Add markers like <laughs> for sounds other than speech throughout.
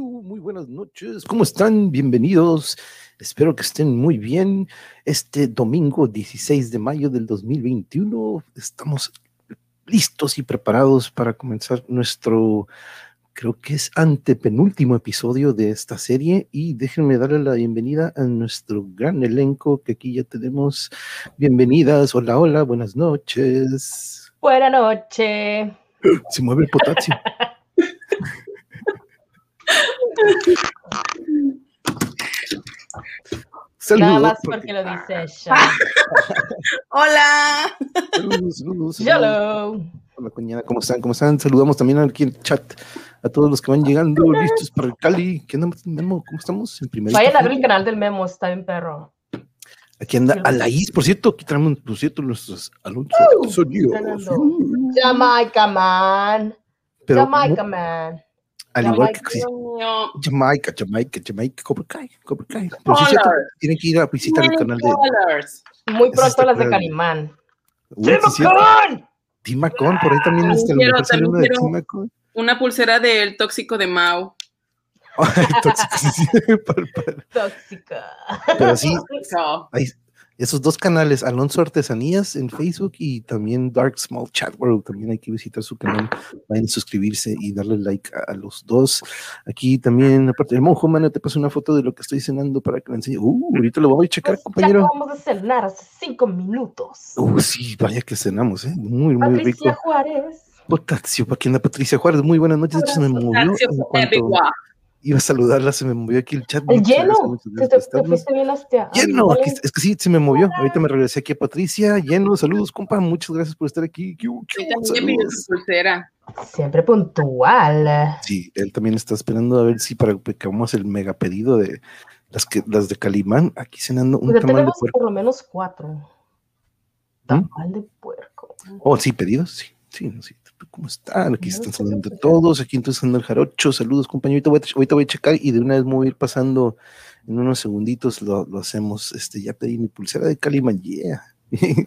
Muy buenas noches. ¿Cómo están? Bienvenidos. Espero que estén muy bien. Este domingo 16 de mayo del 2021 estamos listos y preparados para comenzar nuestro, creo que es antepenúltimo episodio de esta serie. Y déjenme darle la bienvenida a nuestro gran elenco que aquí ya tenemos. Bienvenidas. Hola, hola. Buenas noches. Buenas noches. Se mueve el potasio. <laughs> Saludos, Nada más porque, lo dice ella. <laughs> Hola. Saludos, saludos. Hello. Hola, cuñada, ¿cómo están? ¿Cómo están? Saludamos también aquí en el chat a todos los que van llegando, listos para el Cali. ¿Qué onda, Memo? ¿Cómo estamos? En Vayan a ver el canal del Memo, está bien perro. Aquí anda Alaís, por cierto, aquí traemos, por cierto, nuestros alumnos uh, sonidos. Jamaica, man. Jamaica, man. Al igual que Jamaica, Jamaica, Jamaica, Cobra Kai, Cobra Kai. Pero sí cierto, tienen que ir a visitar el canal de. Muy pronto las de Calimán. ¡Timacón! Timacón, por ahí también está el mejor saludo de Timacón. Una pulsera del tóxico de Mao. <laughs> tóxico, sí, <laughs> Tóxica. Pero sí, <laughs> ahí, esos dos canales, Alonso Artesanías en Facebook y también Dark Small Chat World, también hay que visitar su canal, vayan a suscribirse y darle like a, los dos. Aquí también, aparte del monjo, mano, te paso una foto de lo que estoy cenando para que me enseñe. Uh, ahorita lo voy a checar, pues compañero. vamos a cenar hace cinco minutos. Uh, sí, vaya que cenamos, ¿eh? Muy, muy rico. Patricia Juárez. Potasio, para quien Patricia Juárez, muy buenas noches. De hecho, se me movió en cuanto, iba a saludarla, se me movió aquí el chat. El lleno, te, te, fuiste bien hostia. Lleno, aquí, es que sí, se me movió. Ahorita me regresé aquí a Patricia. Lleno, saludos, compa. Muchas gracias por estar aquí. Siempre puntual. Sí, él también está esperando a ver si para que hagamos el mega pedido de las que las de Calimán. Aquí cenando un pues tamal de puerco. por lo menos cuatro. ¿Mm? Tamal de puerco. Oh, sí, pedidos, sí. Sí, sí. ¿Cómo están? Aquí están saludando todos. Aquí entonces anda el jarocho. Saludos, compañero. Ahorita voy, a, checar y de una vez me voy a ir pasando en unos segunditos. Lo, hacemos. Este, ya pedí mi pulsera de Caliman. Yeah. <laughs>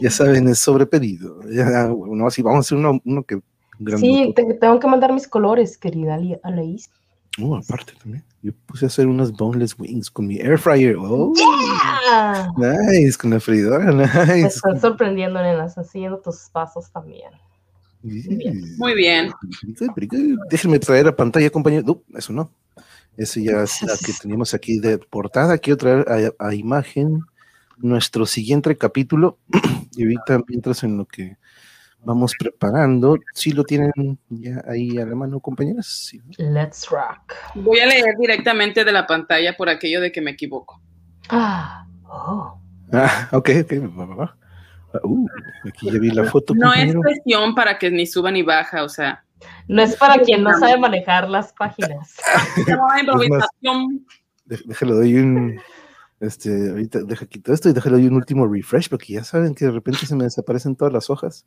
ya saben, es sobre pedido. Ya, bueno, así vamos a hacer uno, uno que. Sí, tengo que mandar mis colores, querida Alaís. Oh, aparte también. Yo puse a hacer unas boneless wings con mi air fryer. Oh, yeah. nice, con la freidora, <laughs> nice. Me están sorprendiendo, nenas, haciendo tus pasos también. Muy bien. Déjenme traer a pantalla, compañero. eso no. Eso ya es la que <laughs> teníamos aquí de portada. Quiero traer a, imagen nuestro siguiente capítulo. <clears throat> y ahorita, mientras en lo que vamos preparando, si lo tienen ya ahí a la mano, compañeras. Let's rock. Voy a leer directamente de la pantalla por aquello de que me equivoco. Ah, oh. Ah, ok, ok. Uh, aquí ya vi la foto. No es presión para que ni suba ni baja, o sea. No es para quien no sabe manejar las páginas. <laughs> No, improvisación. Déjalo, doy un. Este, ahorita deja quitar esto y déjalo doy un último refresh, porque ya saben que de repente se me desaparecen todas las hojas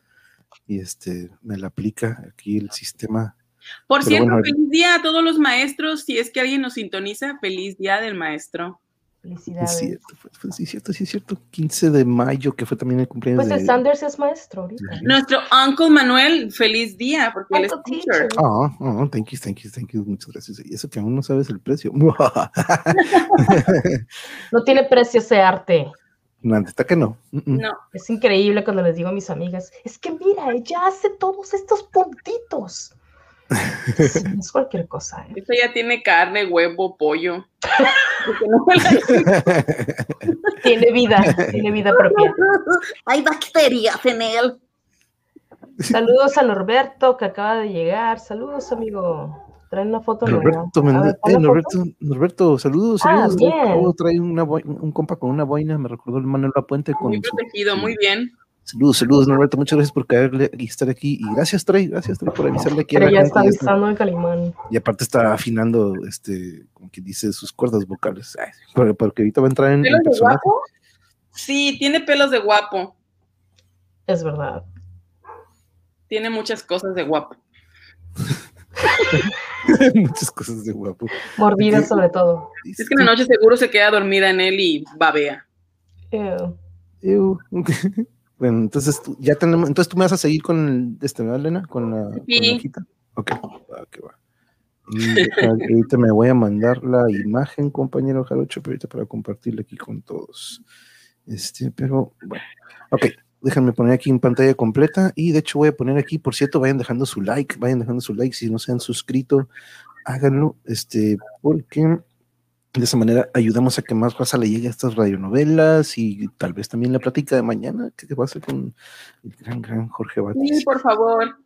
y este me la aplica aquí el sistema. Por cierto, feliz día a todos los maestros. Si es que alguien nos sintoniza, feliz día del maestro. Felicidades. Es cierto, sí, es cierto, sí, es cierto. 15 de mayo, que fue también el cumpleaños. Pues el Sanders es maestro ahorita. Nuestro Uncle Manuel, feliz día, porque él es teacher. Ah, oh, thank you, thank you, thank you, muchas gracias. Y eso que aún no sabes el precio. <laughs> no tiene precio ese arte. No, está que no. No. Es increíble cuando les digo a mis amigas, es que mira, ella hace todos estos puntitos. No <laughs> es cualquier cosa. ¿eh? Esto ya tiene carne, huevo, pollo. <laughs> tiene vida, tiene vida propia. Hay bacterias en él. Saludos a Norberto que acaba de llegar. Saludos, amigo. Trae una foto. Norberto, eh, Norberto, Norberto, saludos. Ah, saludos. Trae un compa con una boina, me recordó el Manuel Puente. Con muy protegido, muy bien. Saludos, saludos, Norberto. Muchas gracias por caerle y estar aquí. Y gracias, Trey. Gracias, Trey, por avisarle aquí. Pero ya está avisando el Calimán. Y aparte está afinando, este, como que dice, sus cuerdas vocales. porque, ahorita va a entrar en. ¿Pelos de guapo? Sí, tiene pelos de guapo. Es verdad. Tiene muchas cosas de guapo. <laughs> muchas cosas de guapo. Mordida, sobre todo. Es que en la noche seguro se queda dormida en él y babea. Ew. Ew. <laughs> Bueno, entonces ya tenemos, entonces tú me vas a seguir con este, ¿verdad, Elena? Con la, sí. Ok, va, que va. Y ahorita me voy a mandar la imagen, compañero Jarocho, pero ahorita para compartirla aquí con todos. Este, pero bueno. Ok, déjenme poner aquí en pantalla completa. Y de hecho voy a poner aquí, por cierto, vayan dejando su like, vayan dejando su like. Si no se han suscrito, háganlo. Este, porque de esa manera ayudamos a que más raza le llegue a estas radionovelas y tal vez también la plática de mañana que va a ser con el gran, gran Jorge Batis. Sí, por favor.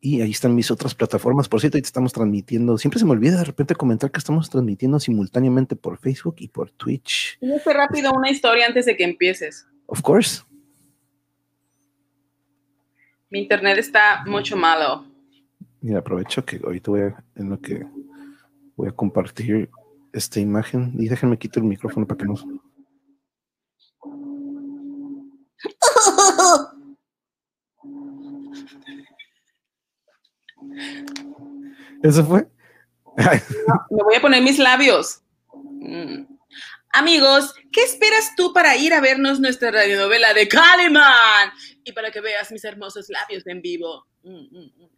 Y ahí están mis otras plataformas. Por cierto, ahí estamos transmitiendo. Siempre se me olvida de repente comentar que estamos transmitiendo simultáneamente por Facebook y por Twitch. Dime rápido una historia antes de que empieces. Of course. Mi internet está mucho malo. Mira, aprovecho que ahorita voy a, en lo que voy a compartir esta imagen y déjenme quitar el micrófono para que no. ¿Eso fue? me voy a poner mis labios. Mm. Amigos, ¿qué esperas tú para ir a vernos nuestra radionovela de Caliman? Y para que veas mis hermosos labios en vivo. Mm, mm,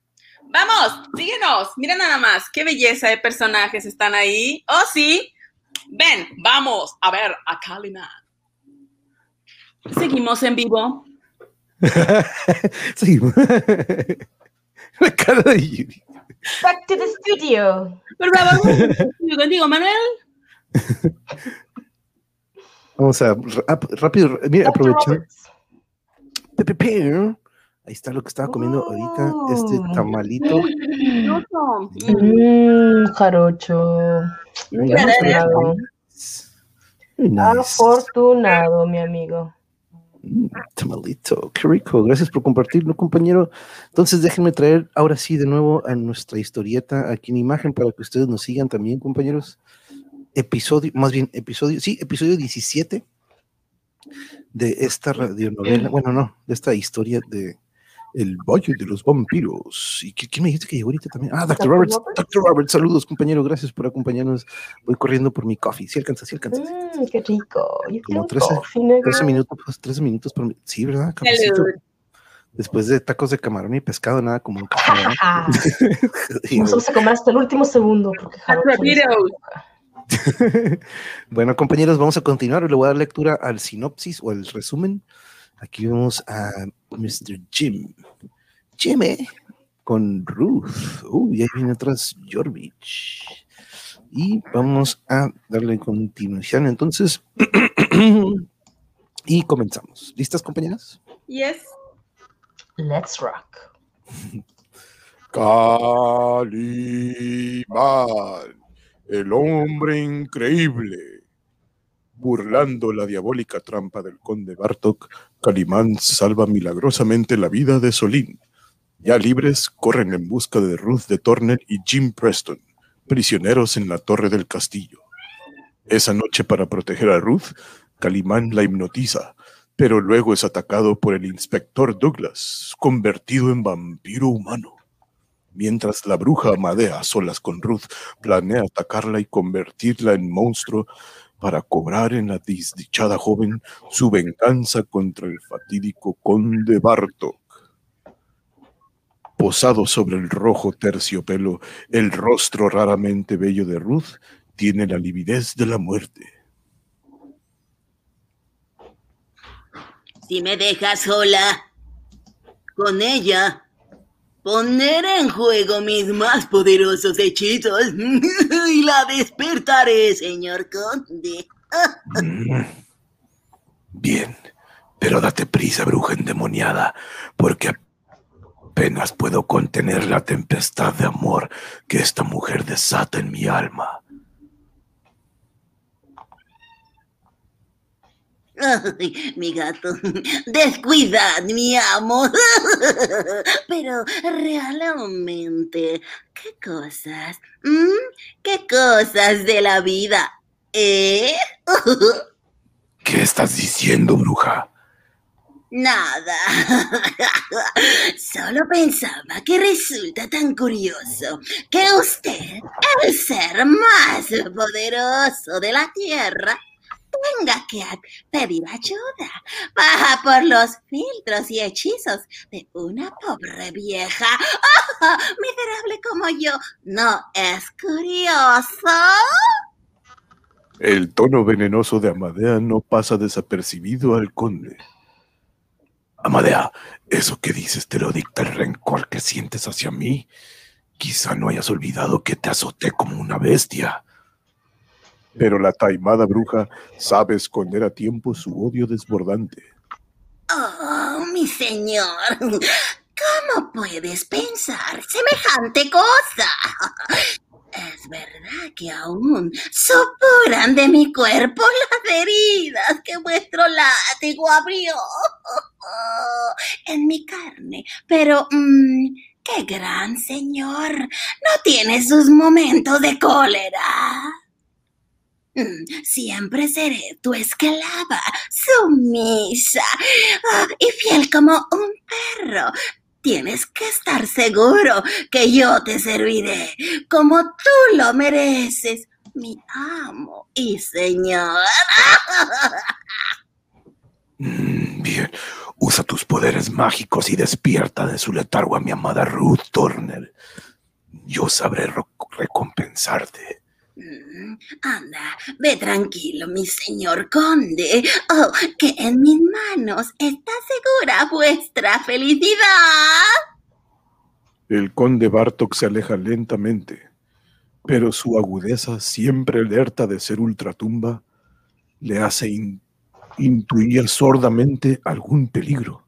Vamos, síguenos. Mira nada más, qué belleza de personajes están ahí. Oh, sí. Ven, vamos a ver a Caliman. Seguimos en vivo. <laughs> Seguimos. <laughs> La cara de Yuri. Back to the studio. Por favor, contigo, Manuel. Vamos a rápido, mira, aprovechando. Ahí está lo que estaba comiendo ahorita, este Oh. tamalito. Mmm, jarocho. Afortunado. nice. Afortunado, mi amigo. Mm, Tamalito, qué rico. Gracias por compartirlo, compañero. Entonces, déjenme traer ahora sí de nuevo a nuestra historieta aquí en imagen para que ustedes nos sigan también, compañeros. Episodio, más bien, episodio, sí, episodio 17 de esta radionovela, bueno, no, de esta historia de El Valle de los Vampiros. ¿Y qui- quién me dijiste que llegó ahorita también? Ah, Dr. Roberts. Dr. Roberts, saludos, compañero. Gracias por acompañarnos. Voy corriendo por mi coffee. Sí alcanza, sí alcanza. Mmm, qué rico. Yo Como quiero 13, coffee, negro. 13 minutos, pues 13 minutos por mi- Sí, ¿verdad? Cafecito. Después de tacos de camarón y pescado, nada como un café. <laughs> <laughs> Nosotros se comer hasta el último segundo porque no <laughs> bueno, compañeros, vamos a continuar. Le voy a dar lectura al sinopsis o al resumen. Aquí vemos a Mr. Jim. Jimmy con Ruth. Uh, y ahí viene atrás Jorvich. Y vamos a darle continuación entonces. <clears throat> y comenzamos. ¿Listas, compañeras? Yes. Let's rock. <laughs> Calimán, el hombre increíble. Burlando la diabólica trampa del conde Bartok, Calimán salva milagrosamente la vida de Solín. Ya libres, corren en busca de Ruth de Torner y Jim Preston, prisioneros en la torre del castillo. Esa noche, para proteger a Ruth, Calimán la hipnotiza, pero luego es atacado por el inspector Douglas, convertido en vampiro humano. Mientras la bruja Amadea, solas con Ruth, planea atacarla y convertirla en monstruo para cobrar en la desdichada joven su venganza contra el fatídico conde Bartok. Posado sobre el rojo terciopelo, el rostro raramente bello de Ruth tiene la lividez de la muerte. Si me dejas sola con ella, poner en juego mis más poderosos hechizos <laughs> y la despertaré, señor conde. Mm. Bien, pero date prisa, bruja endemoniada, porque apenas puedo contener la tempestad de amor que esta mujer desata en mi alma. Ay, mi gato, descuidad, mi amo. Pero realmente, ¿qué cosas? ¿Mm? ¿Qué cosas de la vida? ¿Eh? ¿Qué estás diciendo, bruja? Nada. Solo pensaba que resulta tan curioso que usted, el ser más poderoso de la Tierra, tenga que pedir ayuda baja por los filtros y hechizos de una pobre vieja miserable como como yo no es curioso. El tono venenoso de Amadea no pasa desapercibido al conde. Amadea, eso que dices te lo dicta el rencor que sientes hacia mí. Quizá no hayas olvidado que te azoté como una bestia. Pero la taimada bruja sabe esconder a tiempo su odio desbordante. Oh, mi señor, ¿cómo puedes pensar semejante cosa? Es verdad que aún supuran de mi cuerpo las heridas que vuestro látigo abrió en mi carne, pero mm, qué gran señor, ¿no tiene sus momentos de cólera? Siempre seré tu esclava, sumisa ah, y fiel como un perro. Tienes que estar seguro que yo te serviré como tú lo mereces, mi amo y señor. Mm, bien, usa tus poderes mágicos y despierta de su letargo a mi amada Ruth Turner. Yo sabré recompensarte. Anda, ve tranquilo, mi señor conde. Oh, que en mis manos está segura vuestra felicidad. El conde Bartok se aleja lentamente, pero su agudeza, siempre alerta de ser ultratumba, le hace in- intuir sordamente algún peligro.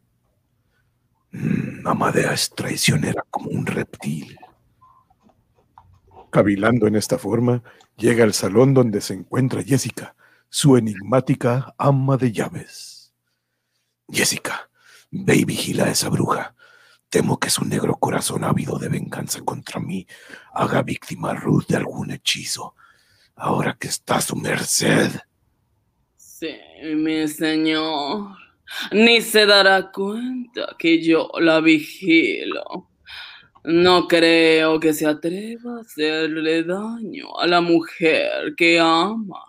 Mm, Amadea es traicionera como un reptil. Cavilando en esta forma, llega al salón donde se encuentra Jessica, su enigmática ama de llaves. Jessica, ve y vigila a esa bruja. Temo que su negro corazón ávido de venganza contra mí haga víctima a Ruth de algún hechizo. Ahora que está a su merced. Sí, mi señor. Ni se dará cuenta que yo la vigilo. No creo que se atreva a hacerle daño a la mujer que ama.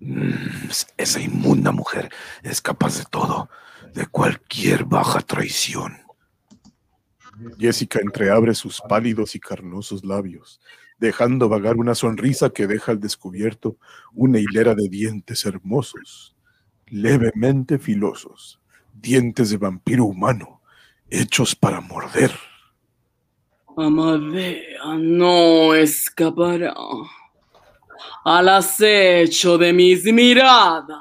Mm, esa inmunda mujer es capaz de todo, de cualquier baja traición. Jessica entreabre sus pálidos y carnosos labios, dejando vagar una sonrisa que deja al descubierto una hilera de dientes hermosos, levemente filosos, dientes de vampiro humano, hechos para morder. Amadea no escapará al acecho de mis miradas.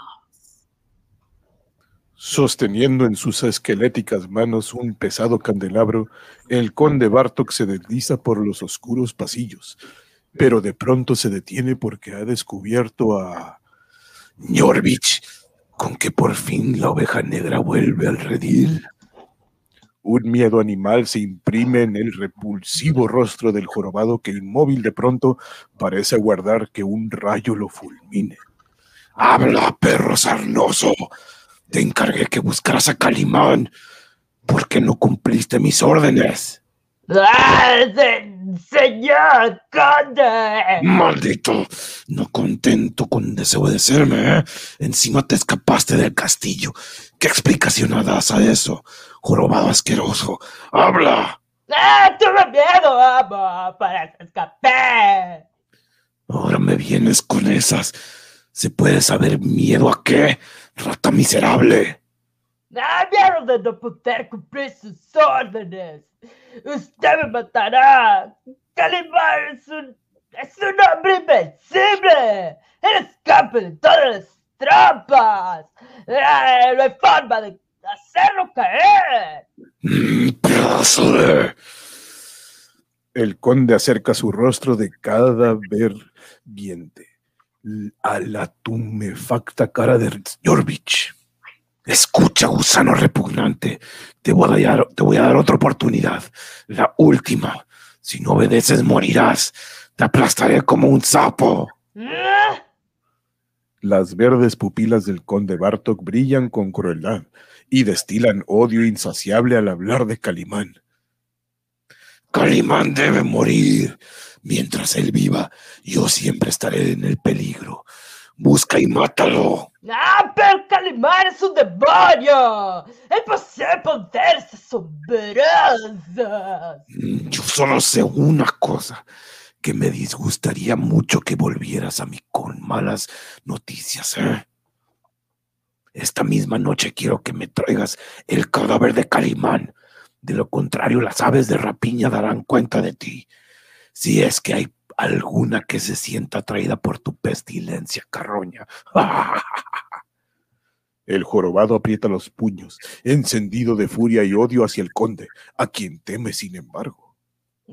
Sosteniendo en sus esqueléticas manos un pesado candelabro, el conde Bartok se desliza por los oscuros pasillos, pero de pronto se detiene porque ha descubierto a Ñorvich, con que por fin la oveja negra vuelve al redil. Un miedo animal se imprime en el repulsivo rostro del jorobado que inmóvil de pronto parece aguardar que un rayo lo fulmine. ¡Habla, perro sarnoso! Te encargué que buscaras a Calimán. ¿Por qué no cumpliste mis órdenes? ¡Ah, se- señor conde! Maldito, no contento con desobedecerme, ¿eh? Encima te escapaste del castillo. ¿Qué explicación das a eso? Jorobado asqueroso. ¡Habla! ¡Ah, tuve miedo, amo! ¡Para escapé! Ahora me vienes con esas. ¿Se puede saber miedo a qué? Rata miserable. ¡Ah, miedo de no poder cumplir sus órdenes! ¡Usted me matará! ¡Calimán es un... es un hombre invencible! ¡Él escapa de todas las trampas! ¡Ah, no hay forma de hacerlo caer! El conde acerca su rostro de cadáver viente a la tumefacta cara de Jorvich. Escucha, gusano repugnante, te voy, a dar, te voy a dar otra oportunidad, la última. Si no obedeces, morirás. Te aplastaré como un sapo. ¡Ah! Las verdes pupilas del conde Bartok brillan con crueldad y destilan odio insaciable al hablar de Calimán. Calimán debe morir. Mientras él viva, yo siempre estaré en el peligro. Busca y mátalo. ¡Ah, pero Calimán es un demonio! ¡Él posee poderes asombrosos! Yo solo sé una cosa, que me disgustaría mucho que volvieras a mí con malas noticias. ¿eh? Esta misma noche quiero que me traigas el cadáver de Calimán. De lo contrario, las aves de rapiña darán cuenta de ti. Si es que hay alguna que se sienta atraída por tu pestilencia, carroña. <laughs> El jorobado aprieta los puños, encendido de furia y odio hacia el conde, a quien teme sin embargo.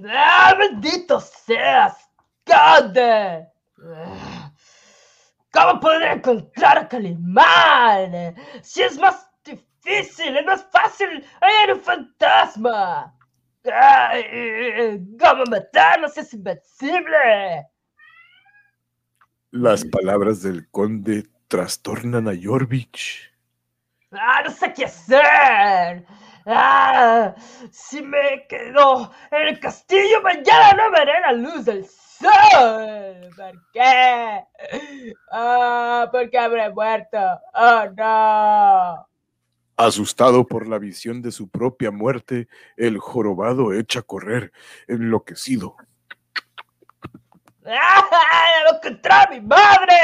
¡Ah, bendito seas, conde! ¿Cómo podré encontrar a Calimán? Si es más difícil, es más fácil hallar un fantasma. Ay, ¿Cómo matarlo si es invencible? Las palabras del conde trastornan a Jorvich. ¡Ah, no sé qué hacer! ¡Ah! Si me quedo en el castillo, mañana no veré la luz del sol. ¿Por qué? ¡Ah! ¿Por qué habré muerto? ¡Oh, no! Asustado por la visión de su propia muerte, el jorobado echa a correr, enloquecido. ¡Ah! ¡Lo encontré a mi madre!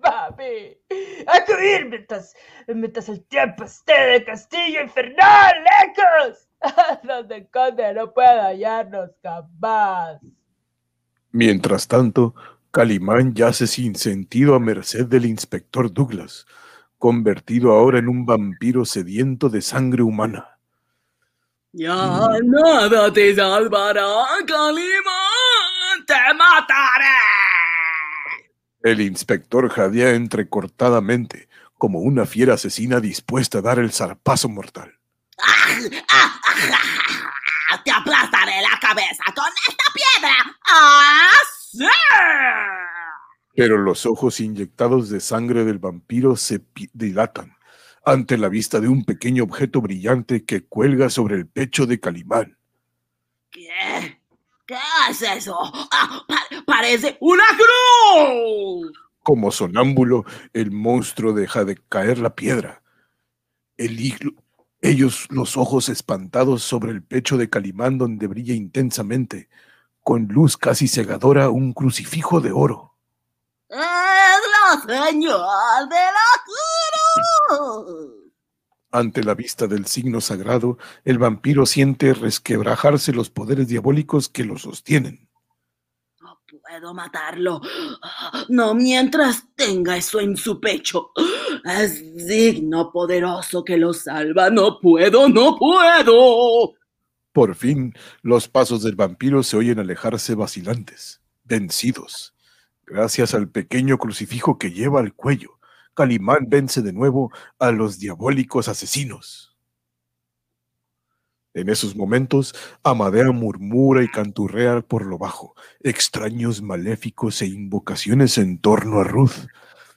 ¡Papi! ¡Hay que huir mientras, mientras el tiempo esté del castillo infernal, lejos! <laughs> Donde el conde no pueda hallarnos jamás. Mientras tanto, Calimán yace sin sentido a merced del inspector Douglas, convertido ahora en un vampiro sediento de sangre humana. Ya nada te salvará, Calimán. Te mataré. El inspector jadea entrecortadamente, como una fiera asesina dispuesta a dar el zarpazo mortal. <laughs> ¡Ah! ¡Ah! ¡Ah! ¡Te aplastaré la cabeza con esta piedra! ¡Ah! ¡Sí! Pero los ojos inyectados de sangre del vampiro se dilatan ante la vista de un pequeño objeto brillante que cuelga sobre el pecho de Calimán. ¿Qué? ¿Qué es eso? ¡Ah! pa- parece una cruz. Como sonámbulo, el monstruo deja de caer la piedra. El hilo- ellos los ojos espantados sobre el pecho de Calimán donde brilla intensamente, con luz casi cegadora, un crucifijo de oro. ¡Es la señal de la cruz! Ante la vista del signo sagrado, el vampiro siente resquebrajarse los poderes diabólicos que lo sostienen. Puedo matarlo. No mientras tenga eso en su pecho. Es digno poderoso que lo salva. No puedo, no puedo. Por fin, los pasos del vampiro se oyen alejarse vacilantes, vencidos. Gracias al pequeño crucifijo que lleva al cuello, Calimán vence de nuevo a los diabólicos asesinos. En esos momentos, Amadea murmura y canturrea por lo bajo, extraños maléficos e invocaciones en torno a Ruth,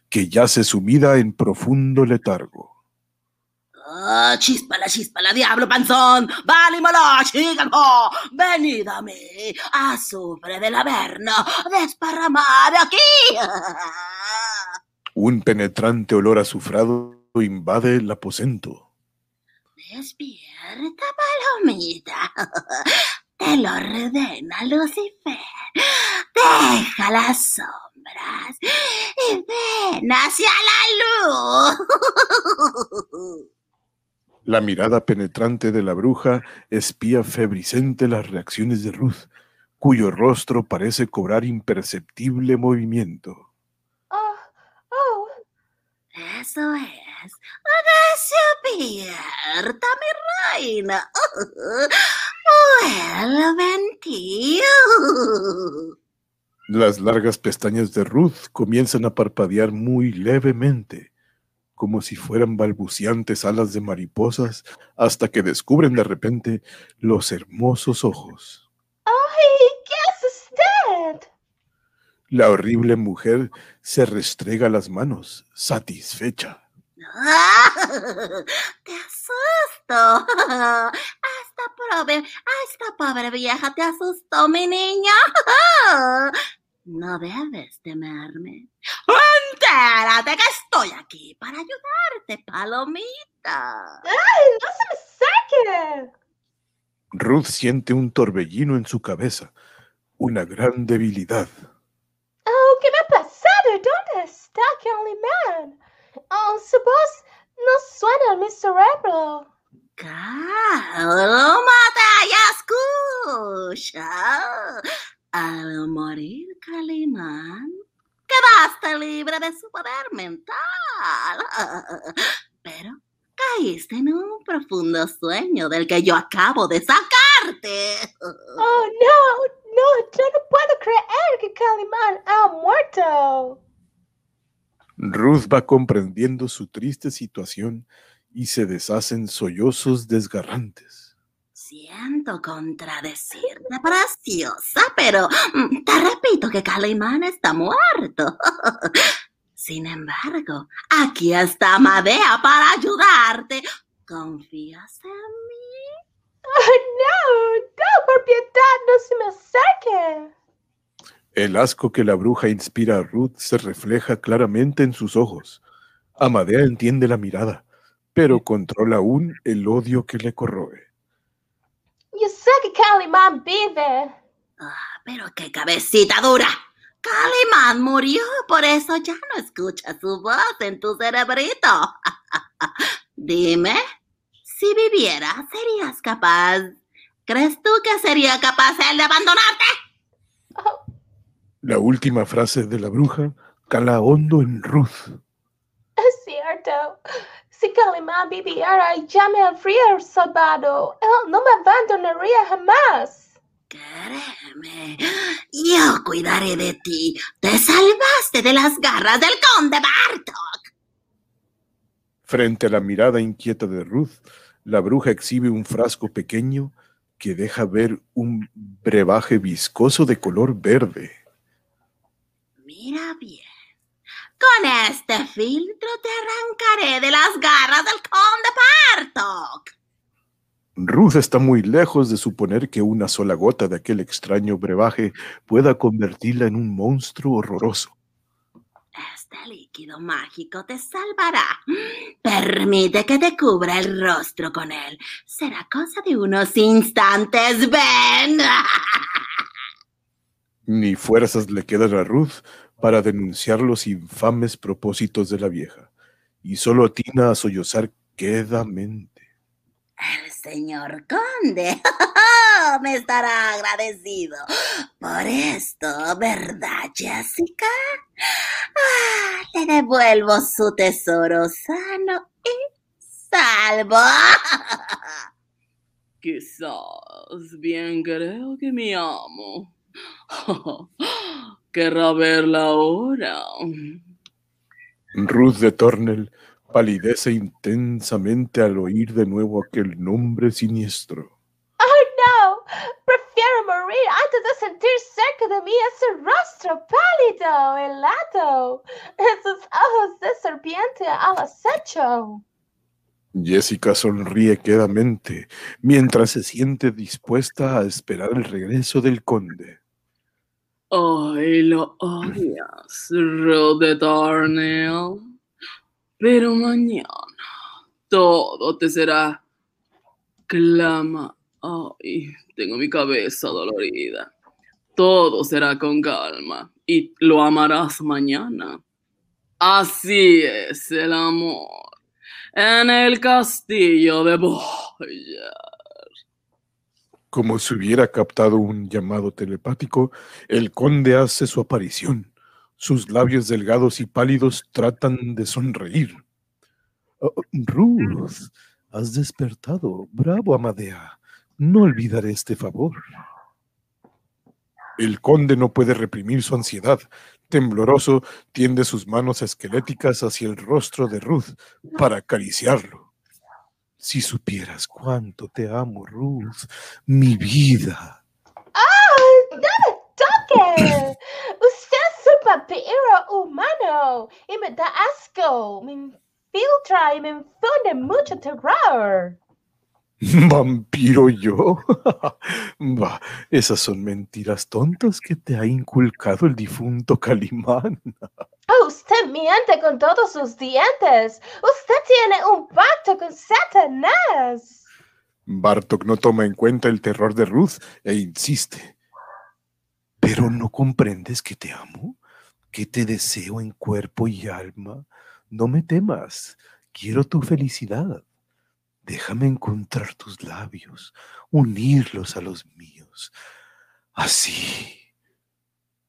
que yace sumida en profundo letargo. Ah, chispala, chispala, diablo panzón. Válimolo, chígalo. Venid a mí. Azufre del averno. Desparramad aquí. <laughs> Un penetrante olor azufrado invade el aposento. Despierta, palomita. <laughs> Te lo ordena Lucifer. Deja las sombras y ven hacia la luz. <laughs> La mirada penetrante de la bruja espía febrilmente las reacciones de Ruth, cuyo rostro parece cobrar imperceptible movimiento. Oh, oh. Eso es. Despierta, mi reina. Vuelve en ti. Las largas pestañas de Ruth comienzan a parpadear muy levemente, como si fueran balbuceantes alas de mariposas, hasta que descubren de repente los hermosos ojos. ¡Ay! ¿Qué hace usted? La horrible mujer se restrega las manos, satisfecha. Te asusto. A esta pobre, a esta pobre vieja te asustó, mi niña. <laughs> No debes temerme. ¡Vente Entérate que estoy aquí para ayudarte, palomita. ¡Ay, no se me saque! Ruth siente un torbellino en su cabeza, una gran debilidad. Oh, ¿qué me ha pasado? ¿Dónde está Calimán? Oh, su voz no suena en mi cerebro. Cálmate, ya escucha. Al morir Calimán, quedaste libre de su poder mental. Pero caíste en un profundo sueño del que yo acabo de sacarte. Oh, no, no, yo no puedo creer que Calimán ha muerto. Ruth va comprendiendo su triste situación y se deshacen sollozos desgarrantes. Siento contradecirte, preciosa, pero mm, te repito que Calimán está muerto. <laughs> Sin embargo, aquí está Madea para ayudarte. ¿Confías en mí? Oh, no, no, por piedad, no se me acerque. El asco que la bruja inspira a Ruth se refleja claramente en sus ojos. Amadea entiende la mirada, pero controla aún el odio que le corroe. Yo sé que Calimán vive. Ah, pero qué cabecita dura. Calimán murió, por eso ya no escuchas su voz en tu cerebrito. <laughs> Dime, si viviera, ¿serías capaz? ¿Crees tú que sería capaz él de abandonarte? Oh, La última frase de la bruja cala hondo en Ruth. es cierto. Si Calimán viviera, ya me habría salvado. Él no me abandonaría jamás. Créeme, yo cuidaré de ti. Te salvaste de las garras del conde Bartok. Frente a la mirada inquieta de Ruth, la bruja exhibe un frasco pequeño que deja ver un brebaje viscoso de color verde. Mira bien. Con este filtro te arrancaré de las garras del conde Bartok. Ruth está muy lejos de suponer que una sola gota de aquel extraño brebaje pueda convertirla en un monstruo horroroso. Este líquido mágico te salvará. Permite que te cubra el rostro con él. Será cosa de unos instantes. Ven. <laughs> Ni fuerzas le quedan a Ruth para denunciar los infames propósitos de la vieja, y solo atina a sollozar quedamente. El señor conde <laughs> me estará agradecido por esto, ¿verdad, Jessica? Ah, le devuelvo su tesoro sano y salvo. <laughs> Quizás bien creo que mi amo <laughs> querrá verla ahora. Ruth de Tornel palidece intensamente al oír de nuevo aquel nombre siniestro. Oh, no. Prefiero morir antes de sentir cerca de mí ese rostro pálido, helado, esos ojos de serpiente al acecho. Jessica sonríe quedamente mientras se siente dispuesta a esperar el regreso del conde. Ay, lo odias, Rod Darnell. Pero mañana todo te será clama. Ay, tengo mi cabeza dolorida. Todo será con calma y lo amarás mañana. Así es el amor. En el castillo de Boya. Como si hubiera captado un llamado telepático, el conde hace su aparición. Sus labios delgados y pálidos tratan de sonreír. Oh, Ruth, has despertado. Bravo, Amadea. No olvidaré este favor. El conde no puede reprimir su ansiedad. Tembloroso, tiende sus manos esqueléticas hacia el rostro de Ruth para acariciarlo. Si supieras cuánto te amo, Ruth, mi vida. ¡Ay, no me toque! Usted es un vampiro humano y me da asco. Me infiltra y me infunde mucho terror. <laughs> ¿Vampiro yo? <laughs> Bah, esas son mentiras tontas que te ha inculcado el difunto Calimán. Oh, usted miente con todos sus dientes. Usted tiene un pacto con Satanás. Bartok no toma en cuenta el terror de Ruth e insiste. ¿Pero no comprendes que te amo? ¿Que te deseo en cuerpo y alma? No me temas. Quiero tu felicidad. Déjame encontrar tus labios, unirlos a los míos. Así.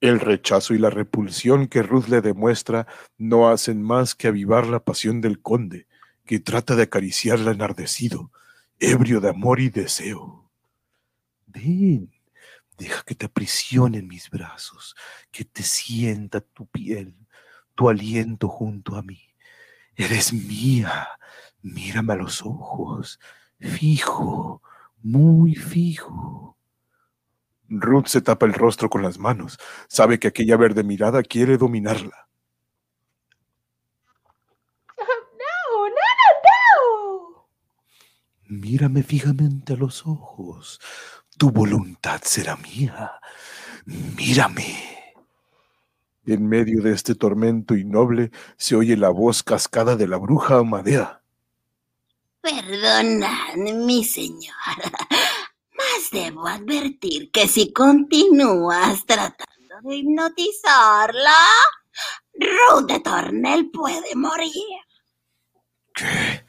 El rechazo y la repulsión que Ruth le demuestra no hacen más que avivar la pasión del conde, que trata de acariciarla enardecido, ebrio de amor y deseo. Ven, deja que te aprisione en mis brazos, que te sienta tu piel, tu aliento junto a mí. Eres mía, mírame a los ojos, fijo, muy fijo. Ruth se tapa el rostro con las manos. Sabe que aquella verde mirada quiere dominarla. No, no, no, no. Mírame fijamente a los ojos. Tu voluntad será mía. Mírame. En medio de este tormento innoble se oye la voz cascada de la bruja Amadea. Perdonad, mi señora, <laughs> mas debo advertir que si continúas tratando de hipnotizarla, Ruth de Tornel puede morir. ¿Qué?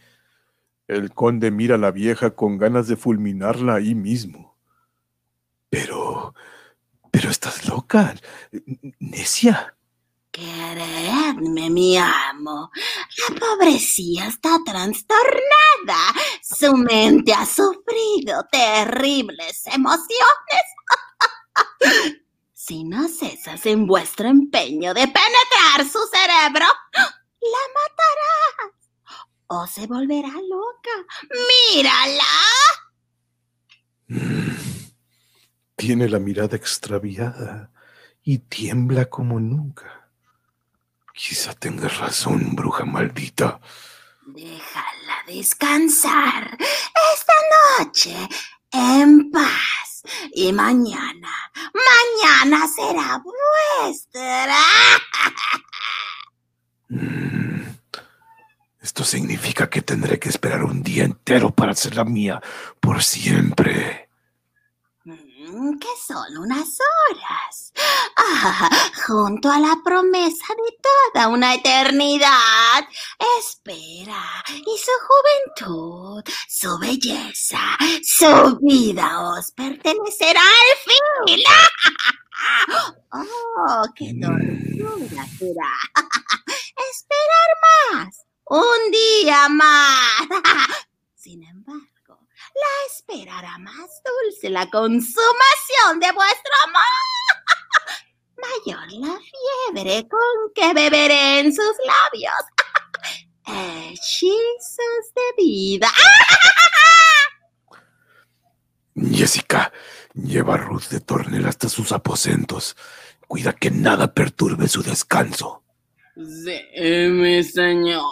El conde mira a la vieja con ganas de fulminarla ahí mismo. Pero, pero estás loca, necia. Queredme, mi amo. La pobrecía está trastornada. Su mente ha sufrido terribles emociones. <laughs> si no cesas en vuestro empeño de penetrar su cerebro, la matarás o se volverá loca. ¡Mírala! Tiene la mirada extraviada y tiembla como nunca. Quizá tengas razón, bruja maldita. Déjala descansar esta noche en paz. Y mañana, mañana será vuestra. Mm. Esto significa que tendré que esperar un día entero para hacerla mía por siempre. Que son unas horas. Ah, junto a la promesa de toda una eternidad. Espera, y su juventud, su belleza, su vida os pertenecerá al fin. <laughs> Oh, qué tortura será. <laughs> Esperar más, un día más. <laughs> Sin embargo, la esperará más dulce la consumación de vuestro amor. <laughs> Mayor la fiebre con que beberé en sus labios. <laughs> Hechizos de vida. <laughs> Jessica, lleva a Ruth de Tornel hasta sus aposentos. Cuida que nada perturbe su descanso. Sí, mi señor.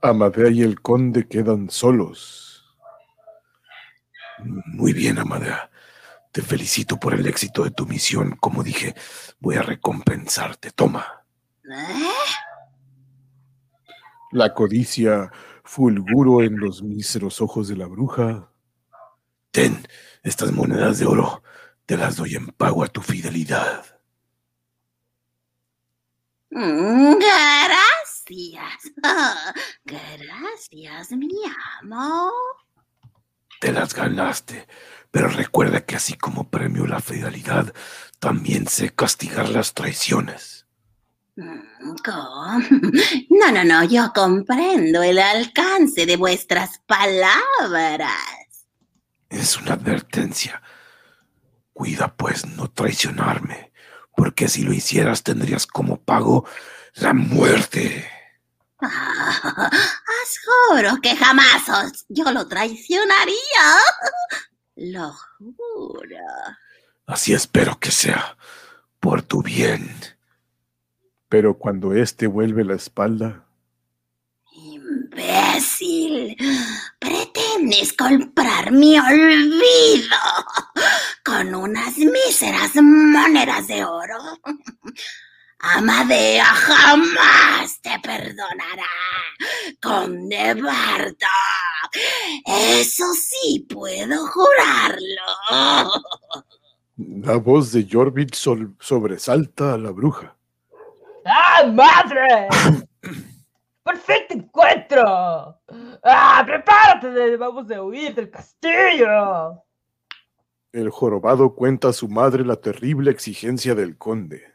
Amadea y el conde quedan solos. Muy bien, Amadea. Te felicito por el éxito de tu misión. Como dije, voy a recompensarte. Toma. ¿Eh? La codicia fulguro en los míseros ojos de la bruja. Ten estas monedas de oro. Te las doy en pago a tu fidelidad. Mm, Gracias. <laughs> Gracias, mi amo. Te las ganaste. Pero recuerda que así como premio la fidelidad, también sé castigar las traiciones. Mm, ¿Cómo? <laughs> No, no, no, yo comprendo el alcance de vuestras palabras. Es una advertencia. Cuida pues no traicionarme, porque si lo hicieras tendrías como pago la muerte. <laughs> Ah, os juro que jamás os- yo lo traicionaría. <laughs> Lo juro. Así espero que sea, por tu bien. Pero cuando éste vuelve la espalda, imbécil. Pretendes comprar mi olvido con unas míseras monedas de oro. Amadea jamás te perdonará, conde Bartok. Eso sí puedo jurarlo. La voz de Jorvik sobresalta a la bruja. ¡Ah, madre! <clears throat> ¡Por fin te encuentro! ¡Ah, prepárate! ¡Vamos a huir del castillo! El jorobado cuenta a su madre la terrible exigencia del conde.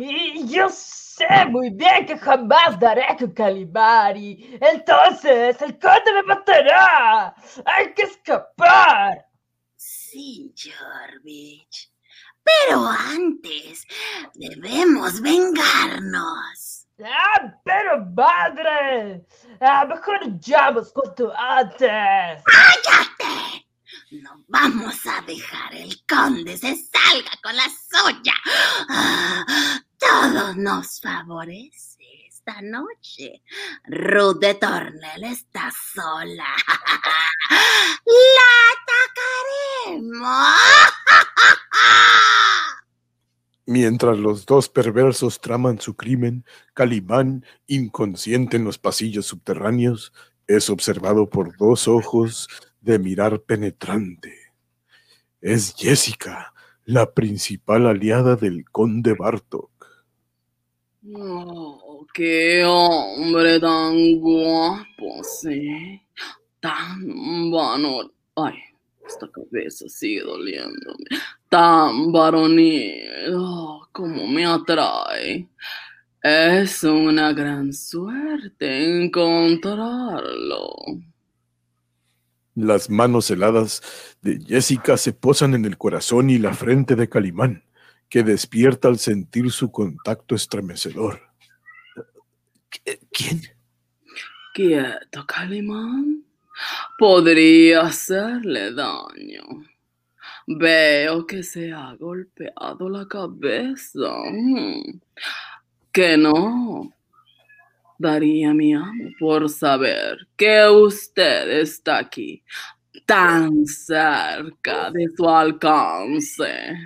Y yo sé muy bien que jamás daré con Calimari. Entonces, el conde me matará. ¡Hay que escapar! Sí, Jorvich. Pero antes debemos vengarnos. ¡Ah, pero madre! ¡Ah, mejor huyamos cuanto antes! ¡Cállate! No vamos a dejar el conde se salga con la suya. Ah, todo nos favorece esta noche. Ruth de Tornel está sola. ¡La atacaremos! Mientras los dos perversos traman su crimen, Calimán, inconsciente en los pasillos subterráneos, es observado por dos ojos de mirar penetrante. Es Jessica, la principal aliada del conde Bartok. Oh, qué hombre tan guapo, sí. Tan vano. Ay, esta cabeza sigue doliéndome. Tan varonil. Oh, cómo me atrae. Es una gran suerte encontrarlo. Las manos heladas de Jessica se posan en el corazón y la frente de Calimán, que despierta al sentir su contacto estremecedor. ¿Qui- ¿Quién? Quieto, Calimán. Podría hacerle daño. Veo que se ha golpeado la cabeza. Que no. Daría mi amo por saber que usted está aquí, tan cerca de su alcance.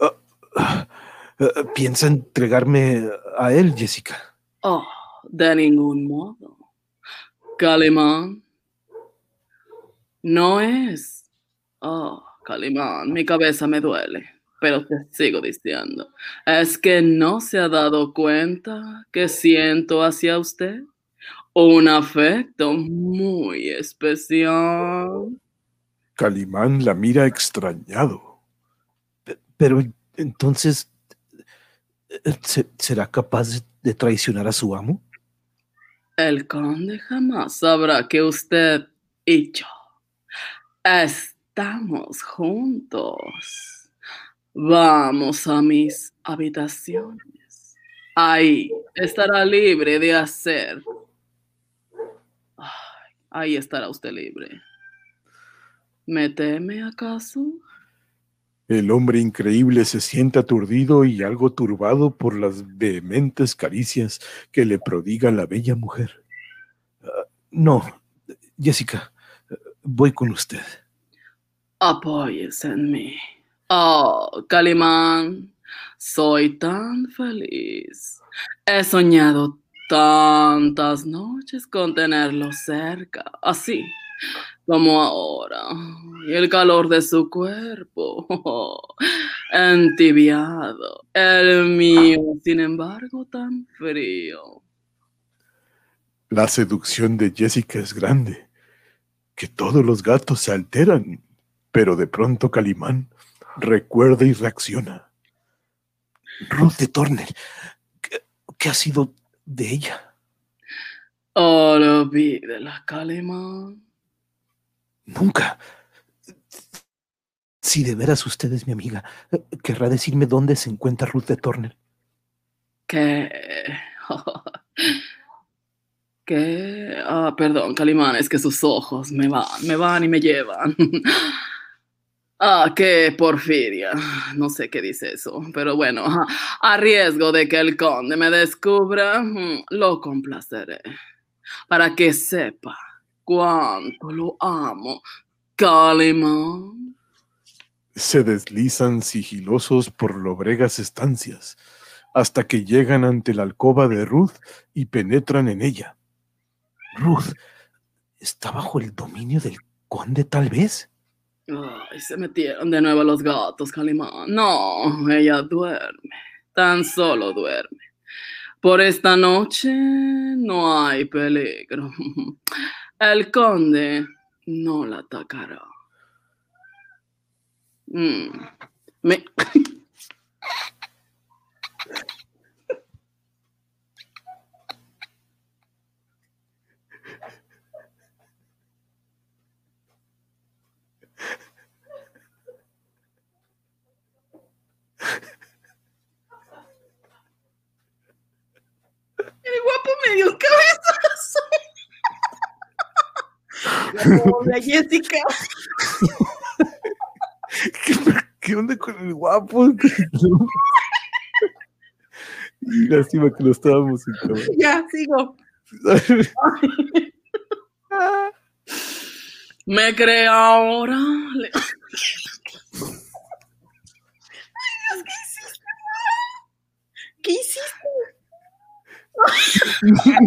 Ah, ah, ¿Piensa entregarme a él, Jessica? Oh, de ningún modo. Calimán. No es. Oh, Calimán, mi cabeza me duele. Pero te sigo diciendo. ¿Es que no se ha dado cuenta que siento hacia usted un afecto muy especial? Calimán la mira extrañado. Pe- Pero entonces, eh, ¿se- ¿será capaz de- traicionar a su amo? El conde jamás sabrá que usted y yo estamos juntos. Vamos a mis habitaciones. Ahí estará libre de hacer. Ahí estará usted libre. ¿Me teme acaso? El hombre increíble se siente aturdido y algo turbado por las vehementes caricias que le prodiga la bella mujer. No, Jessica, voy con usted. Apóyese en mí. Oh, Calimán, soy tan feliz. He soñado tantas noches con tenerlo cerca, así como ahora. Y el calor de su cuerpo, entibiado. El mío, sin embargo, tan frío. La seducción de Jessica es grande, que todos los gatos se alteran, pero de pronto Calimán recuerda y reacciona. Ruth de Tornel, ¿qué, qué ha sido de ella? Olvídela, Calimán. Nunca. Si de veras usted es mi amiga, ¿querrá decirme dónde se encuentra Ruth de Tornel? que <laughs> que ah perdón Calimán es que sus ojos me van me van y me llevan. <laughs> Ah qué porfiria. No sé qué dice eso pero bueno a riesgo de que el conde me descubra mm, lo complaceré. Para que sepa cuánto lo amo, Calimán. Se deslizan sigilosos por lobregas estancias hasta que llegan ante la alcoba de Ruth y penetran en ella. Ruth, ¿está bajo el dominio del conde tal vez? Ay, se metieron de nuevo los gatos, Calimán. No, ella duerme, tan solo duerme. Por esta noche no hay peligro. El conde no la atacará. Mm, Me... <laughs> El guapo me dio un cabezazo. La pobre Jessica. <laughs> ¿Qué, qué onda con el guapo? <laughs> y lástima que lo estábamos. <laughs> Ya, sigo. Me cree ahora. Ay, Dios, ¿qué hiciste? ¿Qué hiciste?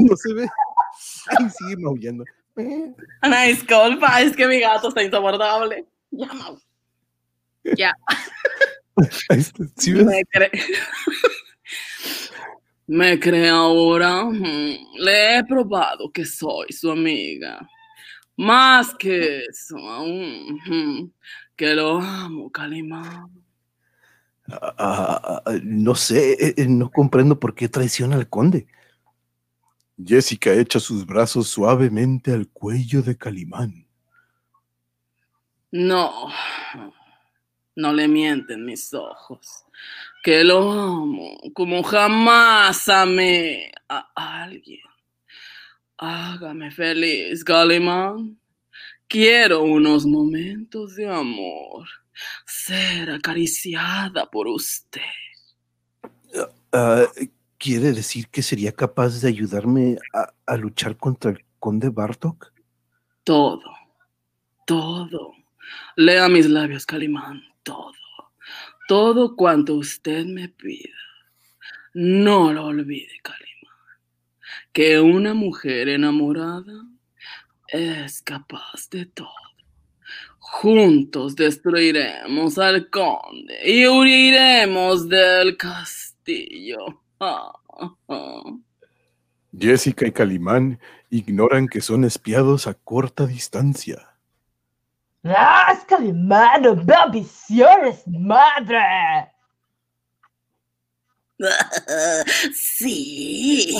no se ve. Ay, sigue maullando. Una disculpa, es que mi gato está insoportable. Ya. Ya, <laughs> me cree. Me cree ahora. Mm, Le he probado que soy su amiga. Más que eso, aún. mm, Que lo amo, Calimán. Ah, ah, no sé, eh, eh, no comprendo por qué traiciona al conde. Jessica echa sus brazos suavemente al cuello de Calimán. No, no le mienten mis ojos. Que lo amo como jamás amé a alguien. Hágame feliz, Calimán. Quiero unos momentos de amor. Ser acariciada por usted. Ah, ¿Quiere decir que sería capaz de ayudarme a, luchar contra el conde Bartok? Todo, todo. Lea mis labios, Calimán, todo. Todo cuanto usted me pida. No lo olvide, Calimán. Que una mujer enamorada es capaz de todo. Juntos destruiremos al conde y huiremos del castillo. Jessica y Calimán ignoran que son espiados a corta distancia. ¡Ah, es Calimán! ¡No veo visiones, madre! Sí,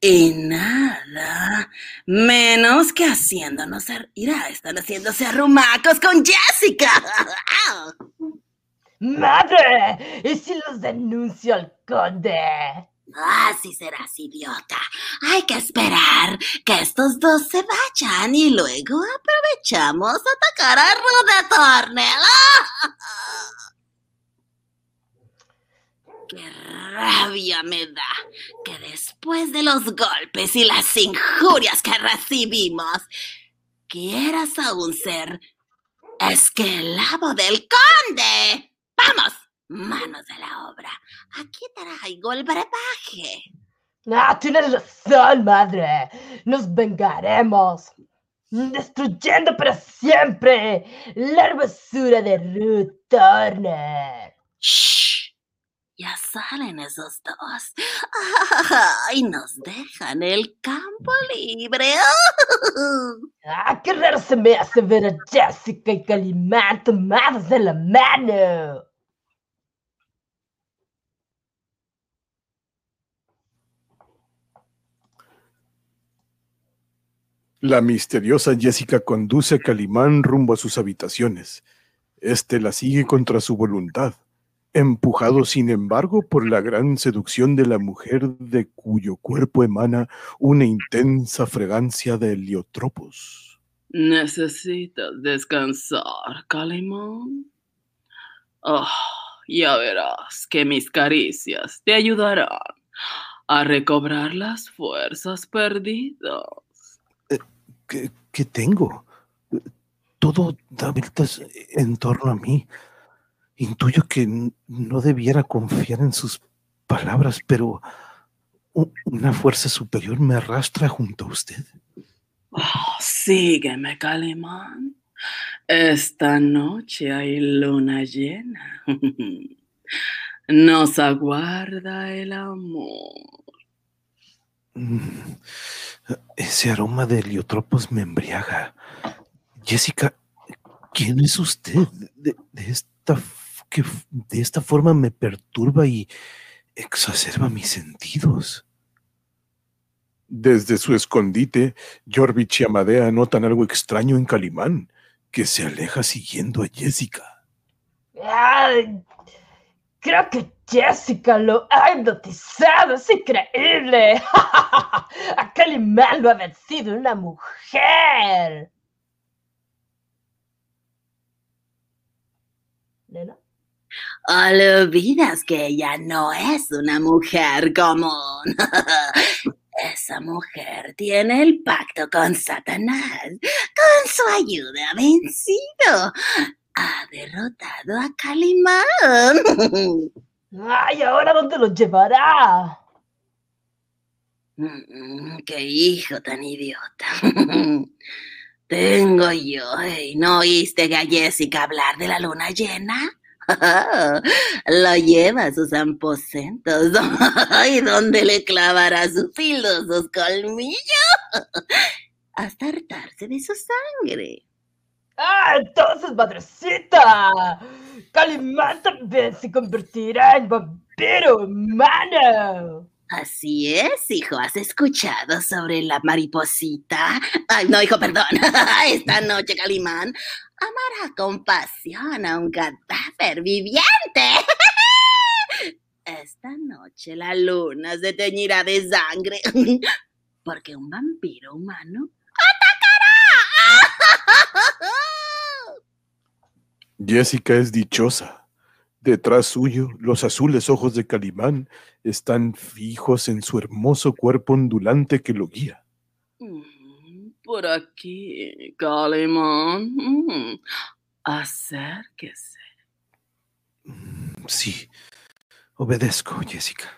y nada menos que haciéndonos ar- irá, están haciéndose arrumacos con Jessica. ¡Madre! ¿Y si los denuncio al conde? Así serás, idiota. Hay que esperar que estos dos se vayan y luego aprovechamos a atacar a Ruth de Tornel. <laughs> ¡Qué rabia me da que después de los golpes y las injurias que recibimos, quieras aún ser esclavo del conde! ¡Vamos! Manos de la obra. Aquí traigo el brebaje. ¡Ah, tienes razón, madre! ¡Nos vengaremos! Destruyendo para siempre la hermosura de Ruth Turner. ¡Shh! Ya salen esos dos. <laughs> ¡Ay! Nos dejan el campo libre. <laughs> ¡Ah, qué raro se me hace ver a Jessica y Calimán tomados de la mano! La misteriosa Jessica conduce a Calimán rumbo a sus habitaciones. Este la sigue contra su voluntad, empujado sin embargo por la gran seducción de la mujer de cuyo cuerpo emana una intensa fragancia de heliotropos. Necesitas descansar, Calimán. Oh, ya verás que mis caricias te ayudarán a recobrar las fuerzas perdidas. ¿Qué, qué tengo? Todo da vueltas en torno a mí. Intuyo que no debiera confiar en sus palabras, pero una fuerza superior me arrastra junto a usted. Oh, sígueme, Calimán. Esta noche hay luna llena. <laughs> Nos aguarda el amor. Mm, Ese aroma de heliotropos me embriaga. Jessica, ¿quién es usted? De, de esta, f- que de esta forma me perturba y exacerba mis sentidos. Desde su escondite, Jorvich y Amadea notan algo extraño en Calimán, que se aleja siguiendo a Jessica. Ay, creo que Jessica lo ha hipnotizado. Es increíble. <laughs> A Calimán lo ha vencido una mujer. ¿Nena? Olvidas que ella no es una mujer común. <laughs> Esa mujer tiene el pacto con Satanás. Con su ayuda ha vencido. Ha derrotado a Calimán. <laughs> Ay, ¿ahora dónde lo llevará? Mm, Qué hijo tan idiota. <laughs> Tengo yo. ¿y ¿No oíste a Jessica hablar de la luna llena? <laughs> Lo lleva a sus aposentos <laughs> y donde le clavará sus filosos colmillos <laughs> hasta hartarse de su sangre. Ah, entonces, madrecita. Calimán también se convertirá en vampiro humano. Así es, hijo. ¿Has escuchado sobre la mariposita? Ay, no, hijo, perdón. <laughs> Esta noche, Calimán amará con pasión a un cadáver viviente. <laughs> Esta noche la luna se teñirá de sangre <laughs> porque un vampiro humano atacará. Jessica es dichosa. Detrás suyo, los azules ojos de Calimán están fijos en su hermoso cuerpo ondulante que lo guía. Mm, Por aquí, Calimán. Mm, Acérquese. Mm, Sí, obedezco, Jessica.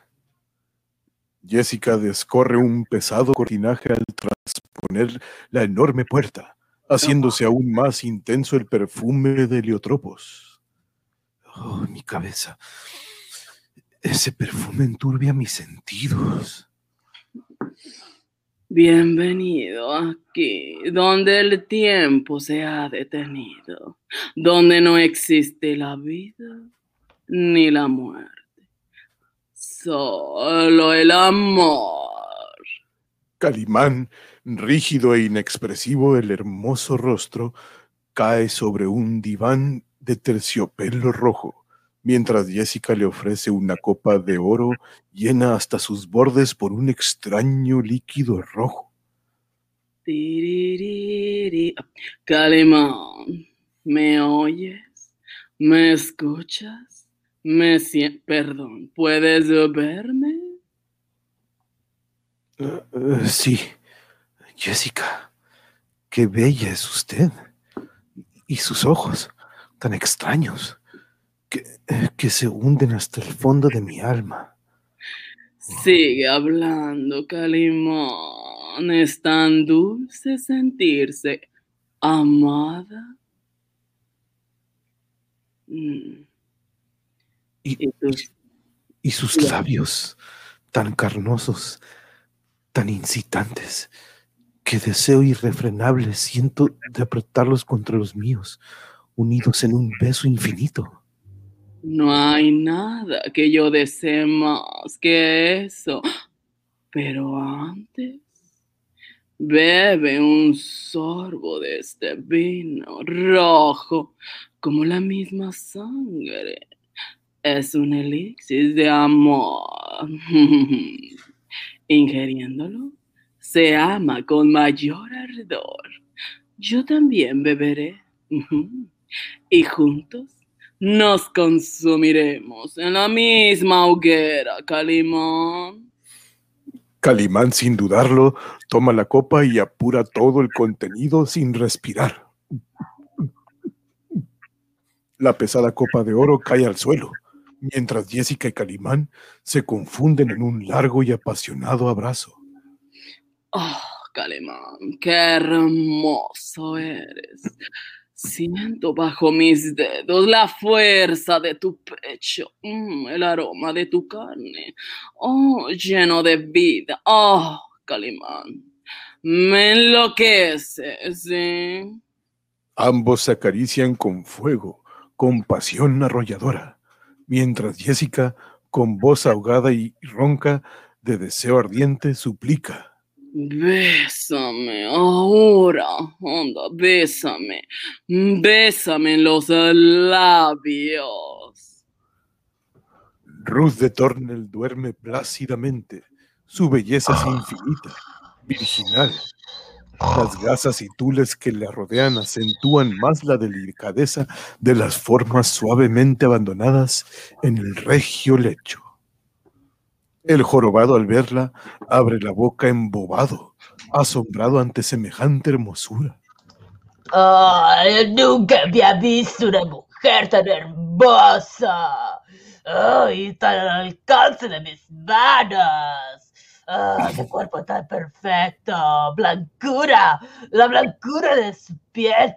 Jessica descorre un pesado cortinaje al transponer la enorme puerta, haciéndose aún más intenso el perfume de heliotropos. Oh, mi cabeza. Ese perfume enturbia mis sentidos. Bienvenido aquí, donde el tiempo se ha detenido, donde no existe la vida ni la muerte, solo el amor. Calimán, rígido e inexpresivo el hermoso rostro, cae sobre un diván de terciopelo rojo, mientras Jessica le ofrece una copa de oro llena hasta sus bordes por un extraño líquido rojo. Calimán, ¿me oyes? ¿Me escuchas? ¿Me sien- Perdón, ¿puedes verme? Eh, eh, sí, Jessica, qué bella es usted. Y sus ojos, tan extraños, que, que se hunden hasta el fondo de mi alma. Sigue hablando, Calimán. Es tan dulce sentirse amada. Mm, Y, y tus- y sus labios, tan carnosos, tan incitantes, que deseo irrefrenable siento de apretarlos contra los míos, unidos en un beso infinito. No hay nada que yo desee más que eso. Pero antes, bebe un sorbo de este vino rojo como la misma sangre. Es un elixir de amor. <laughs> Ingiriéndolo, se ama con mayor ardor. Yo también beberé. <laughs> Y juntos nos consumiremos en la misma hoguera, Calimán. Calimán, sin dudarlo, toma la copa y apura todo el contenido sin respirar. La pesada copa de oro cae al suelo, mientras Jessica y Calimán se confunden en un largo y apasionado abrazo. Oh, Calimán, qué hermoso eres. Siento bajo mis dedos la fuerza de tu pecho, mm, el aroma de tu carne, oh, lleno de vida. Oh, Calimán, me enloquece, ¿sí? Ambos se acarician con fuego, con pasión arrolladora, mientras Jessica, con voz ahogada y ronca de deseo ardiente, suplica. Bésame ahora, anda, bésame, bésame en los labios. Ruth de Tornel duerme plácidamente. Su belleza es infinita, virginal. Las gasas y tules que la rodean acentúan más la delicadeza de las formas suavemente abandonadas en el regio lecho. El jorobado al verla abre la boca embobado, asombrado ante semejante hermosura. ¡Ay, nunca había visto una mujer tan hermosa! ¡Ay, tan al alcance de mis manos! ¡Ah, qué cuerpo tan perfecto! ¡Blancura! ¡La blancura de su piel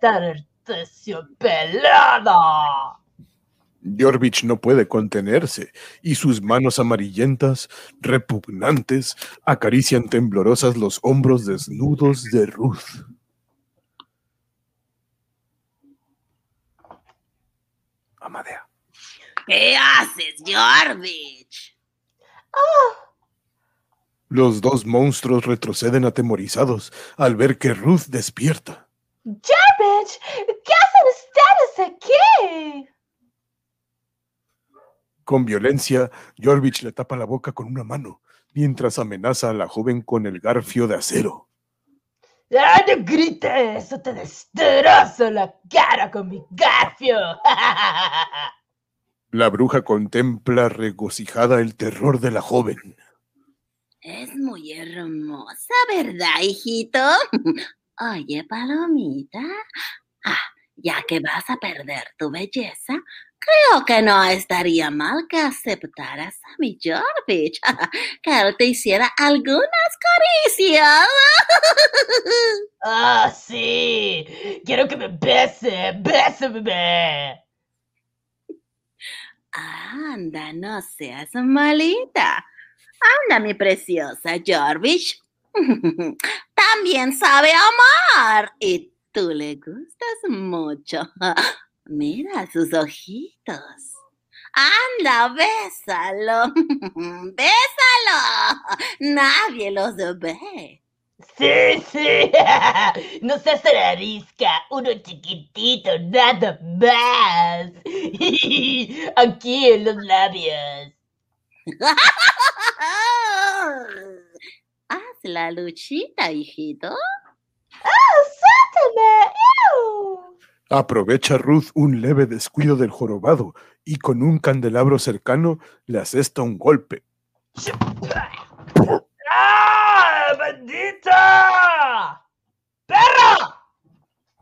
Jorvich no puede contenerse y sus manos amarillentas, repugnantes, acarician temblorosas los hombros desnudos de Ruth. Amadea. ¿Qué haces, Jorvich? Los dos monstruos retroceden atemorizados al ver que Ruth despierta. ¡Jarvich! ¿Qué hacen ustedes aquí? Con violencia, Jorvich le tapa la boca con una mano, mientras amenaza a la joven con el garfio de acero. ¡Ah, no grites! ¡O te destrozo la cara con mi garfio! <laughs> La bruja contempla regocijada el terror de la joven. Es muy hermosa, ¿verdad, hijito? <laughs> Oye, Palomita. Ah, ya que vas a perder tu belleza, creo que no estaría mal que aceptaras a mi Jorvich, <laughs> que él te hiciera algunas caricias. <laughs> ¡Ah, sí! ¡Quiero que me bese! ¡Bésame! Anda, no seas malita. Anda, mi preciosa Jorvich. <laughs> También sabe amar y tú le gustas mucho. Mira sus ojitos. Anda, bésalo. <laughs> Bésalo. Nadie los ve. ¡Sí, sí! <laughs> ¡No seas arisca! ¡Uno chiquitito, nada más! <laughs> Aquí en los labios. Haz la luchita, hijito. ¡Ah, suéltame! Aprovecha Ruth un leve descuido del jorobado y con un candelabro cercano le asesta un golpe. ¡Ah, bendita! ¡Perra!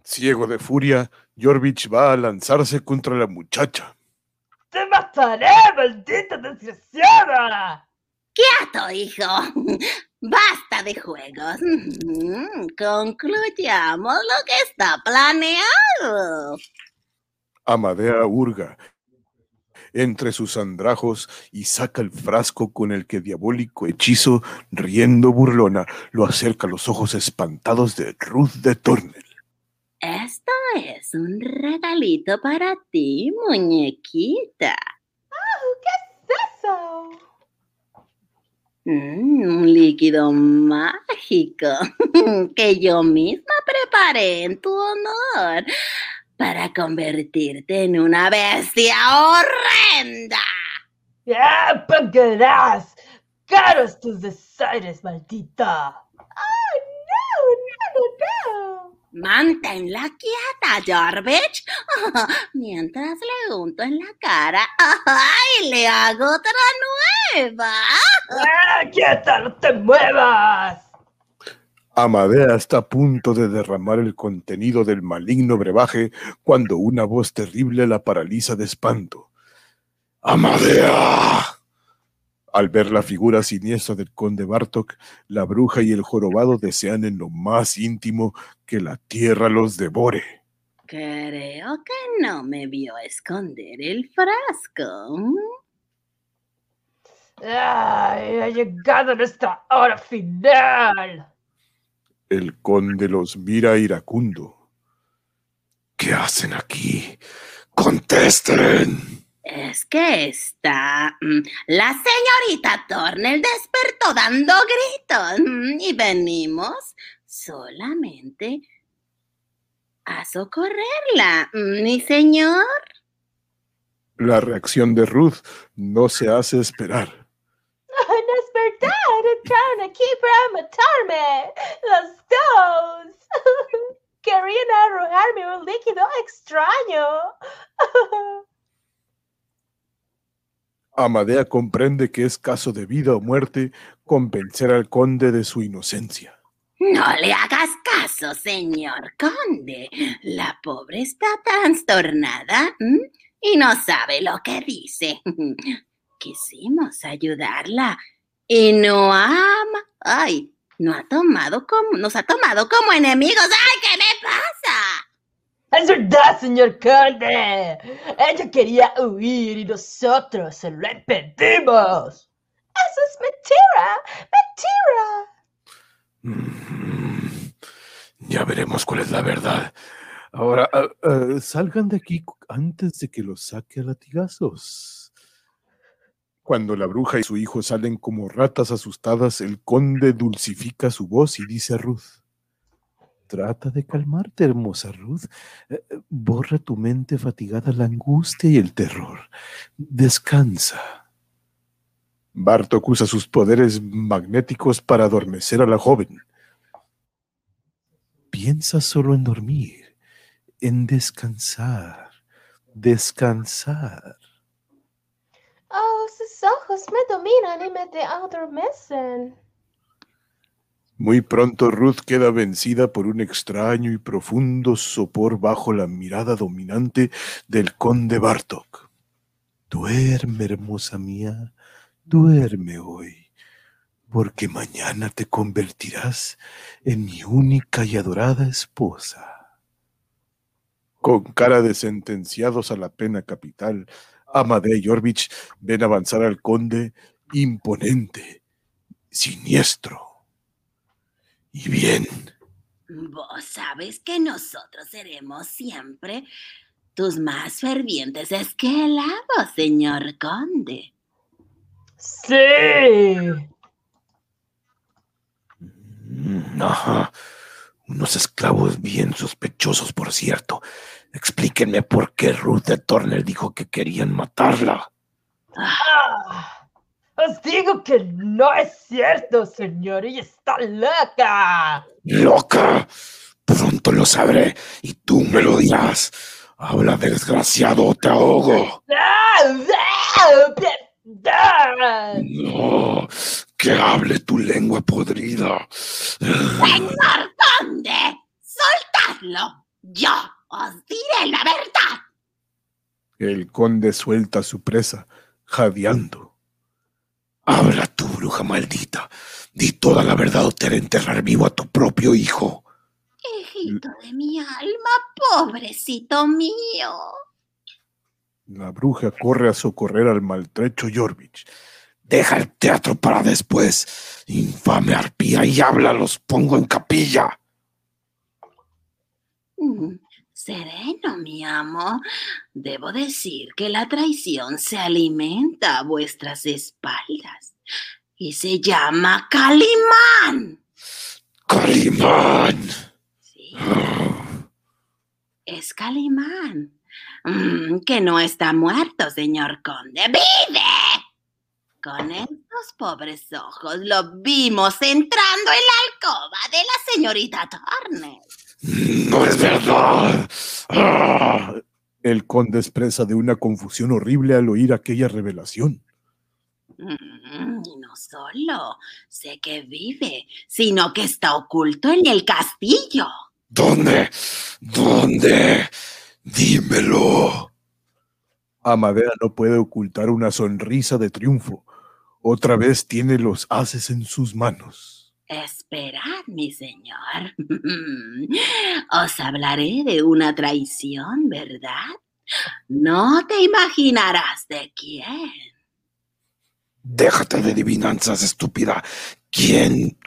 Ciego de furia, Jorvich va a lanzarse contra la muchacha. ¡Te mataré, maldita desgraciada! ¡Quieto, hijo! <laughs> Basta de juegos. Concluyamos lo que está planeado. Amadea hurga entre sus andrajos y saca el frasco con el que diabólico hechizo, riendo burlona, lo acerca a los ojos espantados de Ruth de Tornel. Esto es un regalito para ti, muñequita. ¿Qué es eso? Mm, un líquido mágico <laughs> que yo misma preparé en tu honor para convertirte en una bestia horrenda. ¡Ya pagarás! ¡Caros tus desaires, maldita! ¡Ah, no, no, no, no! Manténla quieta, Jarvich, <laughs> mientras le unto en la cara. ¡Ay, le hago otra nueva! ¡Ah, quieta, no te muevas! Amadea está a punto de derramar el contenido del maligno brebaje cuando una voz terrible la paraliza de espanto. ¡Amadea! Al ver la figura siniestra del conde Bartok, la bruja y el jorobado desean en lo más íntimo que la tierra los devore. Creo que no me vio esconder el frasco. ¡Ay, ha llegado nuestra hora final! El conde los mira iracundo. ¿Qué hacen aquí? ¡Contesten! Es que está. mm, La señorita Tornel despertó dando gritos mm, y venimos solamente a socorrerla, mm, mi señor. La reacción de Ruth no se hace esperar. ¡No es verdad! ¡Entraron aquí para matarme! ¡Los dos! <laughs> Querían arrojarme un líquido extraño. <laughs> Amadea comprende que es caso de vida o muerte convencer al conde de su inocencia. No le hagas caso, señor conde. La pobre está trastornada y no sabe lo que dice. <laughs> Quisimos ayudarla y no ama. Ay, no ha tomado como, nos ha tomado como enemigos. ¡Ay, qué me pasa! ¡Es verdad, señor conde! Ella quería huir y nosotros se lo impedimos. ¡Eso es mentira! ¡Mentira! Mm, Ya veremos cuál es la verdad. Ahora, ah, ah, salgan de aquí antes de que los saque a latigazos. Cuando la bruja y su hijo salen como ratas asustadas, el conde dulcifica su voz y dice a Ruth. Trata de calmarte, hermosa Ruth. Eh, eh, Borra tu mente fatigada la angustia y el terror. Descansa. Bartok usa sus poderes magnéticos para adormecer a la joven. Piensa solo en dormir, en descansar, descansar. Oh, sus ojos me dominan y me adormecen. Muy pronto Ruth queda vencida por un extraño y profundo sopor bajo la mirada dominante del conde Bartok. Duerme, hermosa mía, duerme hoy, porque mañana te convertirás en mi única y adorada esposa. Con cara de sentenciados a la pena capital, Amadea y Orvich ven avanzar al conde imponente, siniestro. Y bien, Vos sabes que nosotros seremos siempre tus más fervientes esclavos, señor conde. Sí. Mm, Ajá. Unos esclavos bien sospechosos, por cierto. Explíquenme por qué Ruth de Turner dijo que querían matarla. Ah, os digo que no es cierto, señor. Ella está loca. ¡Loca! Pronto lo sabré y tú me lo dirás. Habla, desgraciado, o te ahogo. ¡Ah! ¡Ah! ¡Ah! No, que hable tu lengua podrida. Señor conde, soltadlo. Yo os diré la verdad. el conde suelta a su presa, jadeando. Habla tú, bruja maldita. Di toda la verdad o te haré enterrar vivo a tu propio hijo. Hijito de mi alma, pobrecito mío. La bruja corre a socorrer al maltrecho Jorvich. Deja el teatro para después. Infame arpía y habla, los pongo en capilla. Mm, Sereno, mi amo. Debo decir que la traición se alimenta a vuestras espaldas y se llama Calimán. Calimán. Sí, es Calimán. Mm, que no está muerto, señor conde. ¡Vive! Con estos pobres ojos lo vimos entrando en la alcoba de la señorita Turner. No es verdad. Ah. El conde expresa de una confusión horrible al oír aquella revelación. Mm, Y no solo sé que vive, sino que está oculto en el castillo. ¿Dónde? ¿Dónde? Dímelo. Amadea no puede ocultar una sonrisa de triunfo. Otra vez tiene los haces en sus manos. Esperad, mi señor. <laughs> Os hablaré de una traición, ¿verdad? No te imaginarás de quién. Déjate de adivinanzas, estúpida. ¿Quién,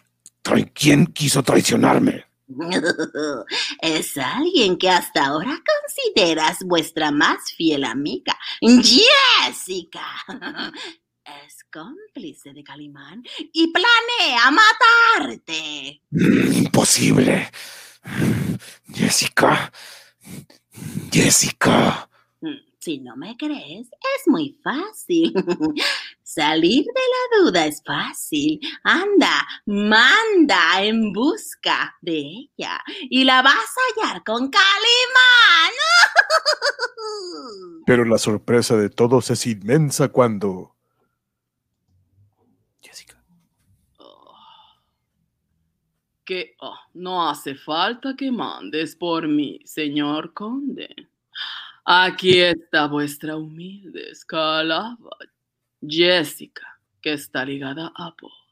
quién quiso traicionarme? <laughs> Es alguien que hasta ahora consideras vuestra más fiel amiga, Jessica. <laughs> Es cómplice de Calimán y planea matarte. Mm, Imposible. Jessica. Jessica. Mm, Si no me crees, es muy fácil. <laughs> Salir de la duda es fácil. Anda, manda en busca de ella y la vas a hallar con Calimán. <laughs> Pero la sorpresa de todos es inmensa cuando... Jessica. Oh. Que oh, no hace falta que mandes por mí, señor conde. Aquí está vuestra humilde esclava, Jessica, que está ligada a vos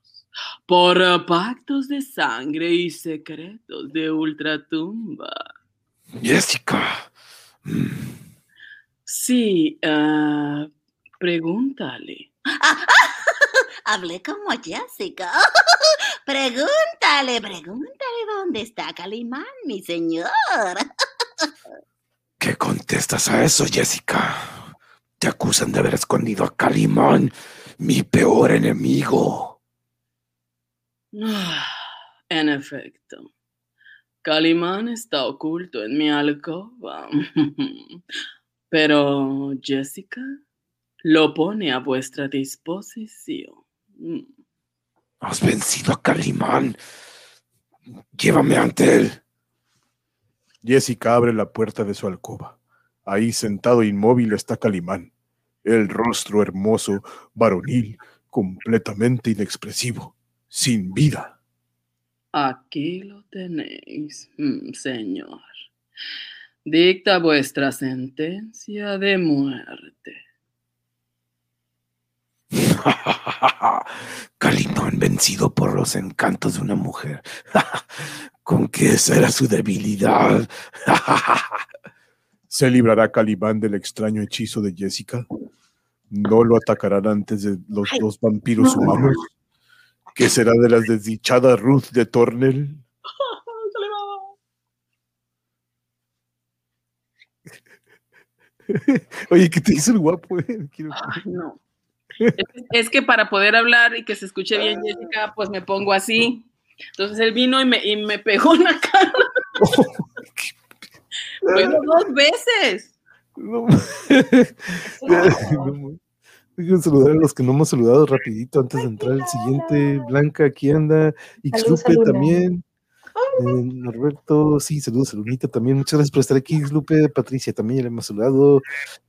por pactos de sangre y secretos de ultratumba. Jessica. Sí, ah, pregúntale. <laughs> Hablé como Jessica. <laughs> Pregúntale, pregúntale dónde está Calimán, mi señor. <laughs> ¿Qué contestas a eso, Jessica? Te acusan de haber escondido a Calimán, mi peor enemigo. <sighs> En efecto, Calimán está oculto en mi alcoba. <laughs> Pero Jessica lo pone a vuestra disposición. Has vencido a Calimán. Llévame ante él. Jessica abre la puerta de su alcoba. Ahí sentado inmóvil está Calimán, el rostro hermoso, varonil, completamente inexpresivo, sin vida. Aquí lo tenéis, mm, señor. Dicta vuestra sentencia de muerte. <laughs> Calimán vencido por los encantos de una mujer. <laughs> Con que esa era su debilidad. <laughs> ¿Se librará Calimán del extraño hechizo de Jessica? ¿No lo atacarán antes de los Ay, dos vampiros no. humanos? ¿Qué será de la desdichada Ruth de Tornel? Oye, ¿qué te hizo el guapo? eh? Quiero- Ay, no. Es, que para poder hablar y que se escuche bien Jessica, pues me pongo así. Entonces él vino y me, y me pegó en la cara. <laughs> Bueno, dos veces. No, no, <laughs> Dejen saludar a los que no hemos saludado rapidito antes de entrar al siguiente. Blanca, aquí anda. Luna. también. Eh, Norberto, sí, saludos a Lunita también. Muchas gracias por estar aquí, Ixlupe. Patricia también ya le hemos saludado.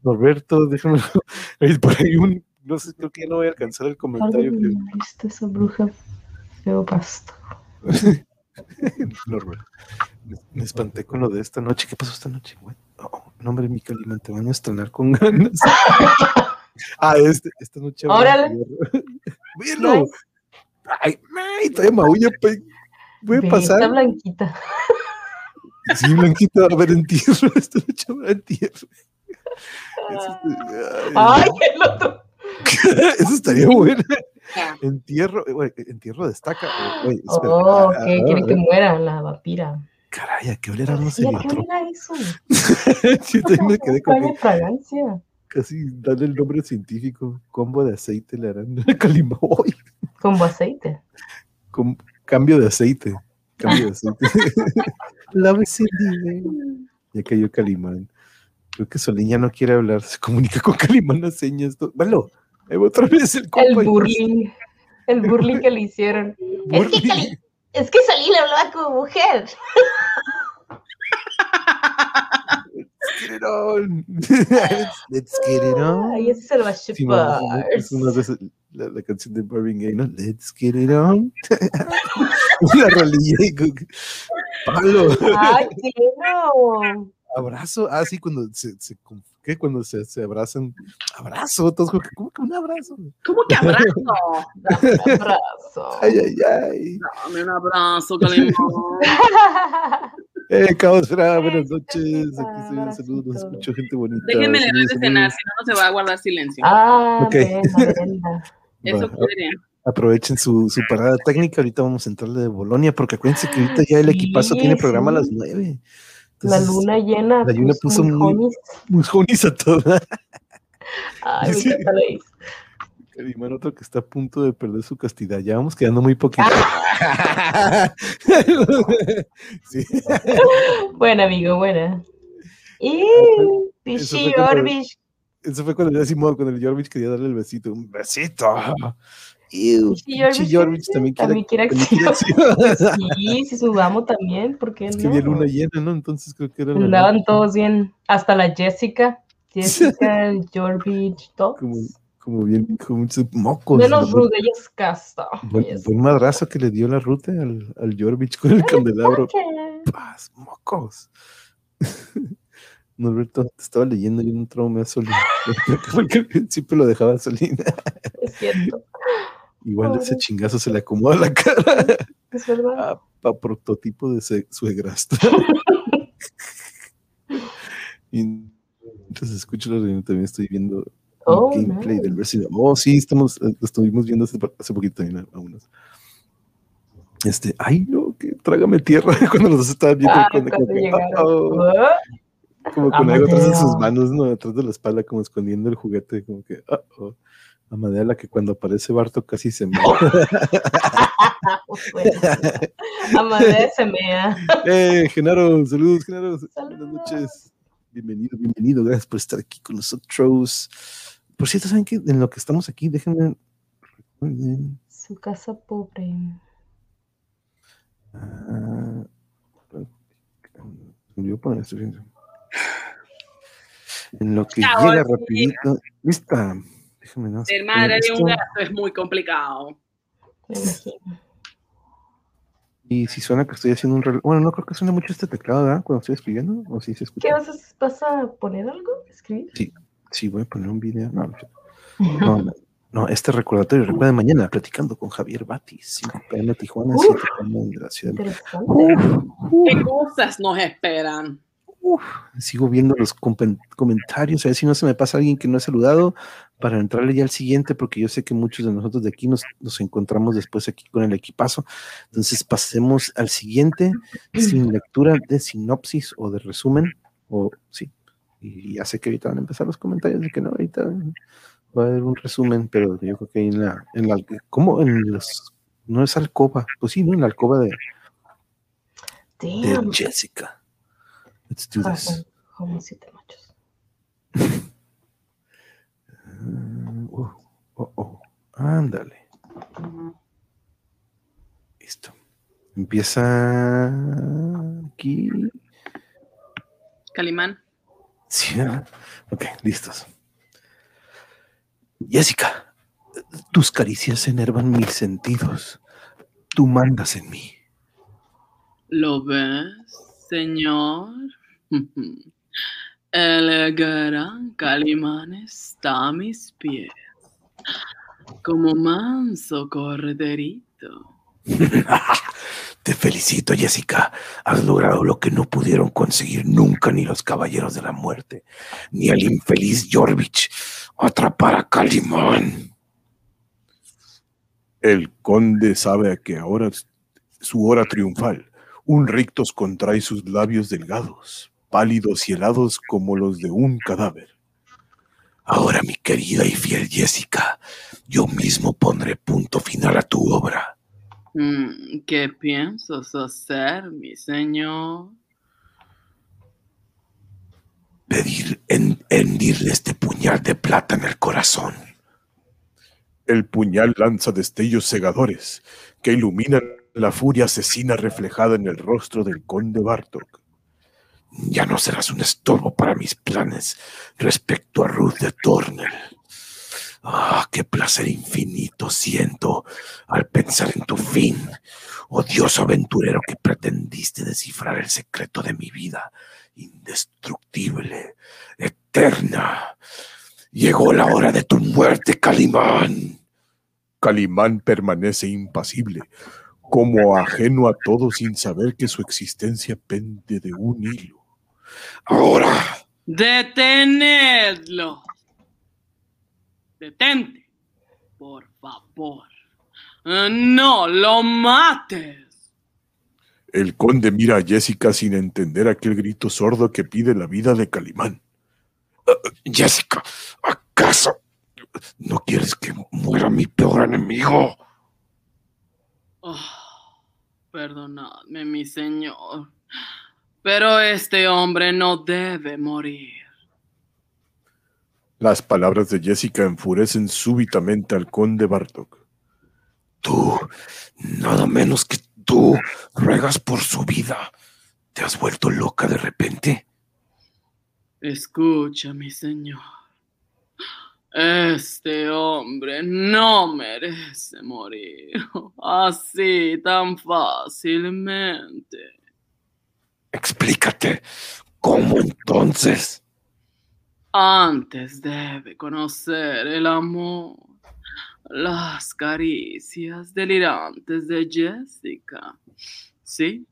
Norberto, déjame. <laughs> Hay por ahí un. No sé, creo que no voy a alcanzar el comentario. que- ¿Viste esa bruja? Feo pasto. <laughs> Norberto. Me, me espanté con lo de esta noche. ¿Qué pasó esta noche? güey? Oh, no, hombre, mi Calimán, te van a estrenar con ganas. <laughs> ah, este, esta noche. Órale. entierro. <laughs> ¡Velo! Ay, ay, todavía maulla, Puede pasar. Está blanquita. Sí, Blanquita va a haber entierro. Esta noche habrá entierro. Eso, ay, Ay, el otro. <laughs> eso estaría bueno. Entierro, güey, entierro destaca. güey, espera. Oh, que ah, quiere que muera la vampira. Caray, ¿a qué olera no se ¿a qué era eso? <laughs> Yo también me quedé con ¿Cuál es fragancia? casi darle el nombre científico. Combo de aceite le harán. <laughs> Uy, Como aceite. com- cambio de aceite. Cambio de aceite. El dinero. Ya cayó Calimán. Creo que Solín ya no quiere hablar. Se comunica con Calimán a señas. Velo. Ahí va otra vez el compa. El burling. El burling que le hicieron. Es que. Cali- es que Solín le hablaba como mujer. Let's get it on. Let's, <laughs> let's get it on. Ay, ese se lo va a Sí, no, no, chupar. es una de esas- la, la canción de Marvin Gaye, ¿no? Let's get it on. <laughs> la rolilla y Pablo, Ay, quiero. Abrazo. Ah, sí, cuando se, se ¿qué? Cuando se, se abrazan. Abrazo, todos como que, ¿cómo que un abrazo? ¿Cómo que abrazo? Dame <laughs> un abrazo. Ay, ay, ay. Dame un abrazo, Calimán. <laughs> Eh, Caosfera, buenas noches. Aquí estoy en saludos, nos escucho gente bonita. Déjenme leer Saludos, de cenar, si no, no se va a guardar silencio. Ah, Ok. <laughs> Eso podría. Aprovechen su, su parada técnica. Ahorita vamos a entrarle de Bolonia, porque acuérdense que ahorita ya el Sí, equipazo tiene programa a las sí. Nueve. La luna llena. la luna puso muy jonis a toda. Ay, me Sí. Calimán, otro que está a punto de perder su castidad. Ya vamos quedando muy poquito. <laughs> sí. Buena, amigo, buena. Y Eso Pichi fue cuando- Orbish. Eso fue cuando ya Simón, cuando el Jorvich quería darle el besito. Un besito. Jorvich sí, también quiere. también quiere acción. <laughs> Sí, si sudamos también, ¿por qué Es que no? había luna llena, ¿no? Entonces creo que era la Andaban todos bien, hasta la Jessica. Jessica, <laughs> el Jorbich, todos. como, como bien, con muchos mocos. Menos ¿no? Rude, ella es casta. Buen, madrazo que le dio la ruta al, al Jorvich con el candelabro. Paz, mocos. <laughs> Norberto, te estaba leyendo y un trauma a Solín. Porque principio lo dejaba Solín. Es cierto, Igual ese Pobre. chingazo se le acomoda la cara. <laughs> es verdad. Ah, pa prototipo de suegrasta. <laughs> y entonces escucho la reunión, también estoy viendo un Oh, gameplay nice. del Resident Oh, sí, estamos, eh, lo estuvimos viendo hace, hace poquito también a, a unos. Este, ay, no, que trágame tierra <laughs> cuando los estaban viendo. Ah, cuando como que, llegaron. "Oh", Ah, como con algo atrás de sus manos, ¿no? Atrás de la espalda, como escondiendo el juguete, como que, "Oh, oh". Amadea, la que cuando aparece Barto casi se me. bueno. Amadea se mea. ¡Eh, Genaro! ¡Saludos, Genaro! Buenas noches. Bienvenido, bienvenido. Gracias por estar aquí con nosotros. Por cierto, ¿saben qué? En lo que estamos aquí, déjenme. recuerden, Su casa pobre. ah, poner esto. En lo que llega sí. rapidito. Lista. Déjame no Ser madre de un gato es muy complicado. Y si suena que estoy haciendo un reloj. Bueno, no creo que suene mucho este teclado, ¿verdad? Cuando estoy escribiendo. O si se escucha. ¿Qué vas a, vas a poner algo? ¿Escribir? Sí, voy a poner un video. No, no, <laughs> No, no, no, este recordatorio, recuerden mañana platicando con Javier Batis, 5 pm Tijuana, Uf. 7 pm de la ciudad. Interesante. Uf, uf, ¿Qué cosas nos esperan? Uf. Sigo viendo los comentarios, a ver si no se me pasa alguien que no he saludado para entrarle ya al siguiente, porque yo sé que muchos de nosotros de aquí nos, nos encontramos después aquí con el equipazo. Entonces pasemos al siguiente, sin lectura de sinopsis o de resumen, o sí. Y ya sé que ahorita van a empezar los comentarios de que no, ahorita va a haber un resumen, pero yo creo que en la, en la ¿cómo? En los, no es alcoba, pues sí, ¿no? En la alcoba de, de. Jessica. Let's do Ah, this. Como siete machos. Ah, oh, oh, oh. Ándale. Listo. Empieza aquí. Calimán. Sí, ok, listos. Jessica, tus caricias enervan mis sentidos. Tú mandas en mí. ¿Lo ves, señor? <laughs> El gran Calimán está a mis pies, como manso corderito. <laughs> Te felicito, Jessica. Has logrado lo que no pudieron conseguir nunca ni los caballeros de la muerte, ni el infeliz Jorvich. Atrapar a Calimán. El conde sabe que ahora es su hora triunfal. Un rictus contrae sus labios delgados, pálidos y helados como los de un cadáver. Ahora, mi querida y fiel Jessica, yo mismo pondré punto final a tu obra. Mm, ¿Qué piensas hacer, mi señor? Pedir en, hendirle este puñal de plata en el corazón. El puñal lanza destellos cegadores que iluminan la furia asesina reflejada en el rostro del conde Bartok. Ya no serás un estorbo para mis planes respecto a Ruth de Tornel. Ah, qué placer infinito siento al pensar en tu fin, odioso aventurero que pretendiste descifrar el secreto de mi vida, indestructible, eterna. Llegó la hora de tu muerte, Calimán. Calimán permanece impasible, como ajeno a todo sin saber que su existencia pende de un hilo. Ahora, Detenedlo. Detente, por favor. No lo mates. El conde mira a Jessica sin entender aquel grito sordo que pide la vida de Calimán. Jessica, ¿acaso no quieres que muera mi peor enemigo? Oh, perdonadme, mi señor. Pero este hombre no debe morir. Las palabras de Jessica enfurecen súbitamente al conde Bartok. Tú, nada menos que tú, ruegas por su vida. ¿Te has vuelto loca de repente? Escucha, mi señor. Este hombre no merece morir <laughs> así tan fácilmente. Explícate. ¿Cómo entonces? Antes debe conocer el amor, las caricias delirantes de Jessica. Sí,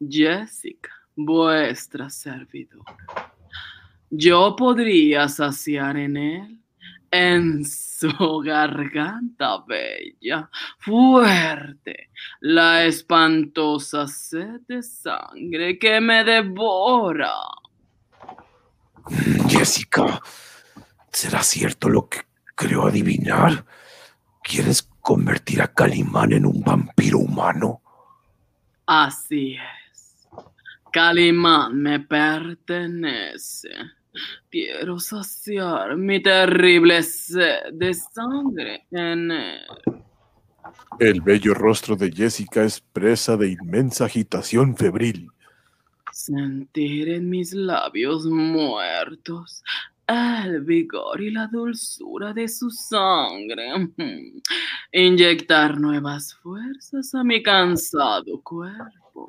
Jessica, vuestra servidora. Yo podría saciar en él, en su garganta bella, fuerte, la espantosa sed de sangre que me devora. Jessica, ¿será cierto lo que creo adivinar? ¿Quieres convertir a Calimán en un vampiro humano? Así es. Calimán me pertenece. Quiero saciar mi terrible sed de sangre en él. El bello rostro de Jessica es presa de inmensa agitación febril. Sentir en mis labios muertos el vigor y la dulzura de su sangre. Inyectar nuevas fuerzas a mi cansado cuerpo.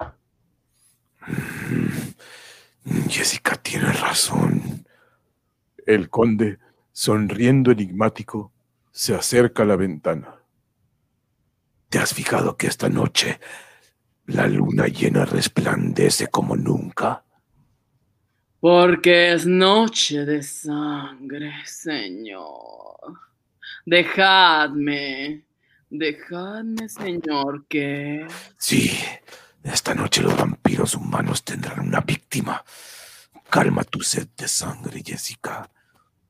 Jessica tiene razón. El conde, sonriendo enigmático, se acerca a la ventana. ¿Te has fijado que esta noche la luna llena resplandece como nunca? Porque es noche de sangre, Señor. Dejadme, dejadme, Señor, que... Sí, esta noche los vampiros humanos tendrán una víctima. Calma tu sed de sangre, Jessica.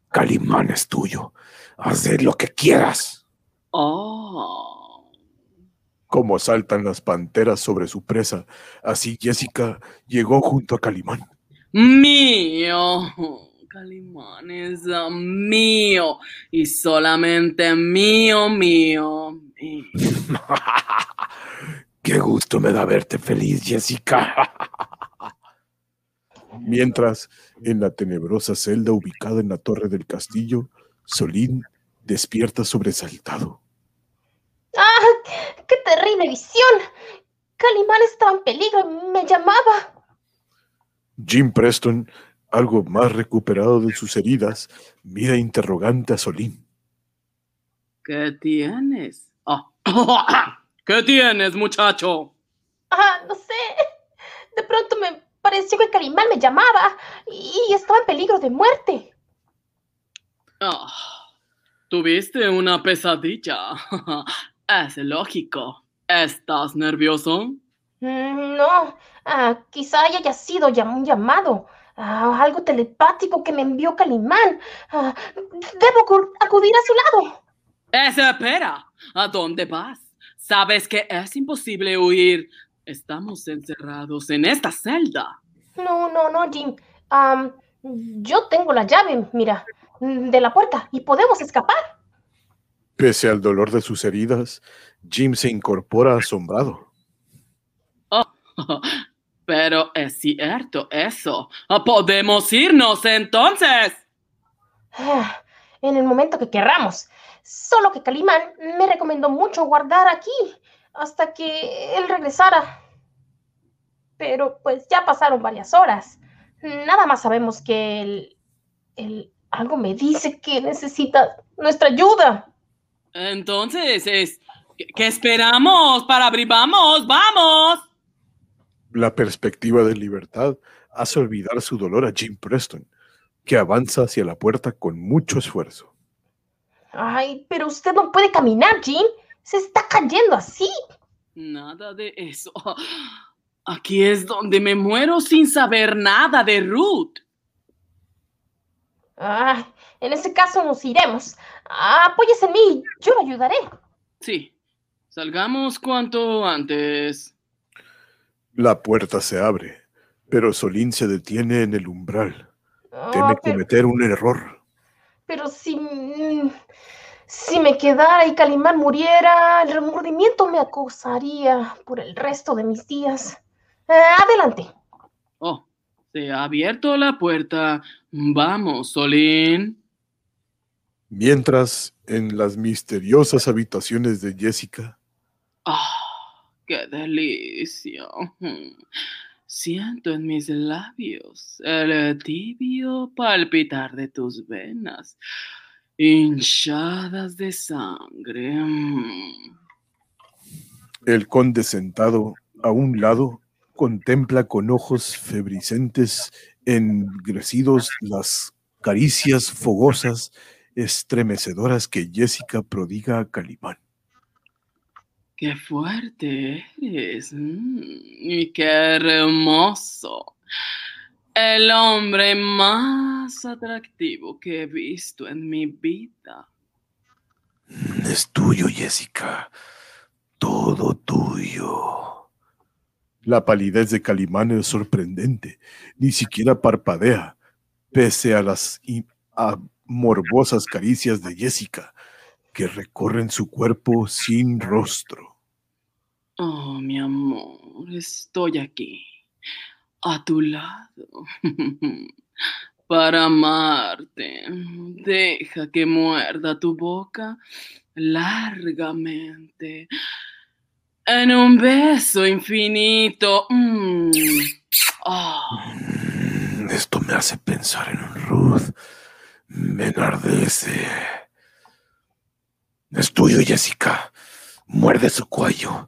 Calimán es tuyo. Haz lo que quieras. Oh, Como saltan las panteras sobre su presa, así Jessica llegó junto a Calimán. mío. Calimán es mío y solamente mío, mío. mío. <laughs> Qué gusto me da verte feliz, Jessica. <laughs> Mientras, en la tenebrosa celda ubicada en la torre del castillo, Solín despierta sobresaltado. ¡Ah! ¡Qué terrible visión! Calimán estaba en peligro y me llamaba. Jim Preston, algo más recuperado de sus heridas, mira interrogante a Solín. ¿Qué tienes? Ah, <coughs> ¿Qué tienes, muchacho? Ah, no sé. De pronto me pareció que Calimán me llamaba y estaba en peligro de muerte. Ah, Tuviste una pesadilla. <laughs> Es lógico. ¿Estás nervioso? Mm, No, ah, quizá haya sido llam- un llamado, ah, algo telepático que me envió Calimán. Ah, debo acu- acudir a su lado. Espera. ¿A dónde vas? Sabes que es imposible huir. Estamos encerrados en esta celda. No, no, no, Jim. Yo tengo la llave, mira, de la puerta y podemos escapar. Pese al dolor de sus heridas, Jim se incorpora asombrado. <laughs> Pero es cierto eso. Podemos irnos entonces. Ah, En el momento que querramos. Solo que Calimán me recomendó mucho guardar aquí hasta que él regresara. Pero pues ya pasaron varias horas. Nada más sabemos que él, él algo me dice que necesita nuestra ayuda. Entonces, es, ¿qué, qué esperamos para abrir? ¡Vamos, vamos! La perspectiva de libertad hace olvidar su dolor a Jim Preston, que avanza hacia la puerta con mucho esfuerzo. Ay, pero usted no puede caminar, Jim. Se está cayendo así. Nada de eso. Aquí es donde me muero sin saber nada de Ruth. Ay, en ese caso nos iremos. Apóyese en mí, yo lo ayudaré. Sí, salgamos cuanto antes. La puerta se abre, pero Solín se detiene en el umbral. Ah, Teme pero, cometer un error. pero si, si me quedara y Calimán muriera, el remordimiento me acosaría por el resto de mis días. Ah, adelante. Oh, se ha abierto la puerta. Vamos, Solín. Mientras, en las misteriosas habitaciones de Jessica, Ah, qué delicia. Mm. Siento en mis labios el tibio palpitar de tus venas, hinchadas de sangre. Mm. el conde sentado a un lado contempla con ojos febricentes engrecidos las caricias fogosas, estremecedoras que Jessica prodiga a Calimán. Qué fuerte eres. mm, Y qué hermoso. El hombre más atractivo que he visto en mi vida. Es tuyo, Jessica. Todo tuyo. La palidez de Calimán es sorprendente, ni siquiera parpadea, pese a las a morbosas caricias de Jessica, que recorren su cuerpo sin rostro. Oh, mi amor, estoy aquí, a tu lado, <laughs> para amarte. Deja que muerda tu boca largamente, en un beso infinito. Mm. Ah, Esto me hace pensar en un Ruth. Me enardece. Es tuyo, Jessica. Muerde su cuello.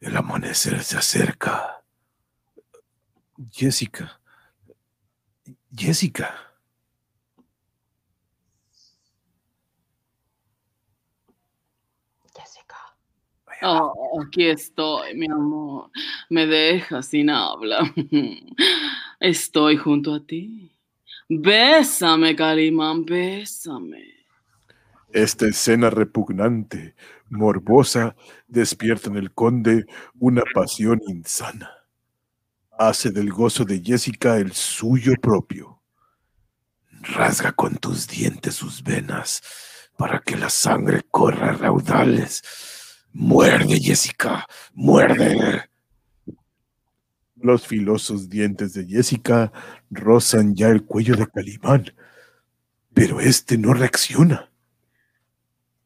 El amanecer se acerca. Jessica. Jessica. Jessica. oh, aquí estoy, mi amor. Me dejas sin habla. <laughs> Estoy junto a ti. Bésame, Calimán, bésame. Esta escena repugnante, morbosa, despierta en el conde una pasión insana. Hace del gozo de Jessica el suyo propio. Rasga con tus dientes sus venas para que la sangre corra a raudales. Muerde, Jessica. Muerde. Los filosos dientes de Jessica rozan ya el cuello de Calimán, pero este no reacciona.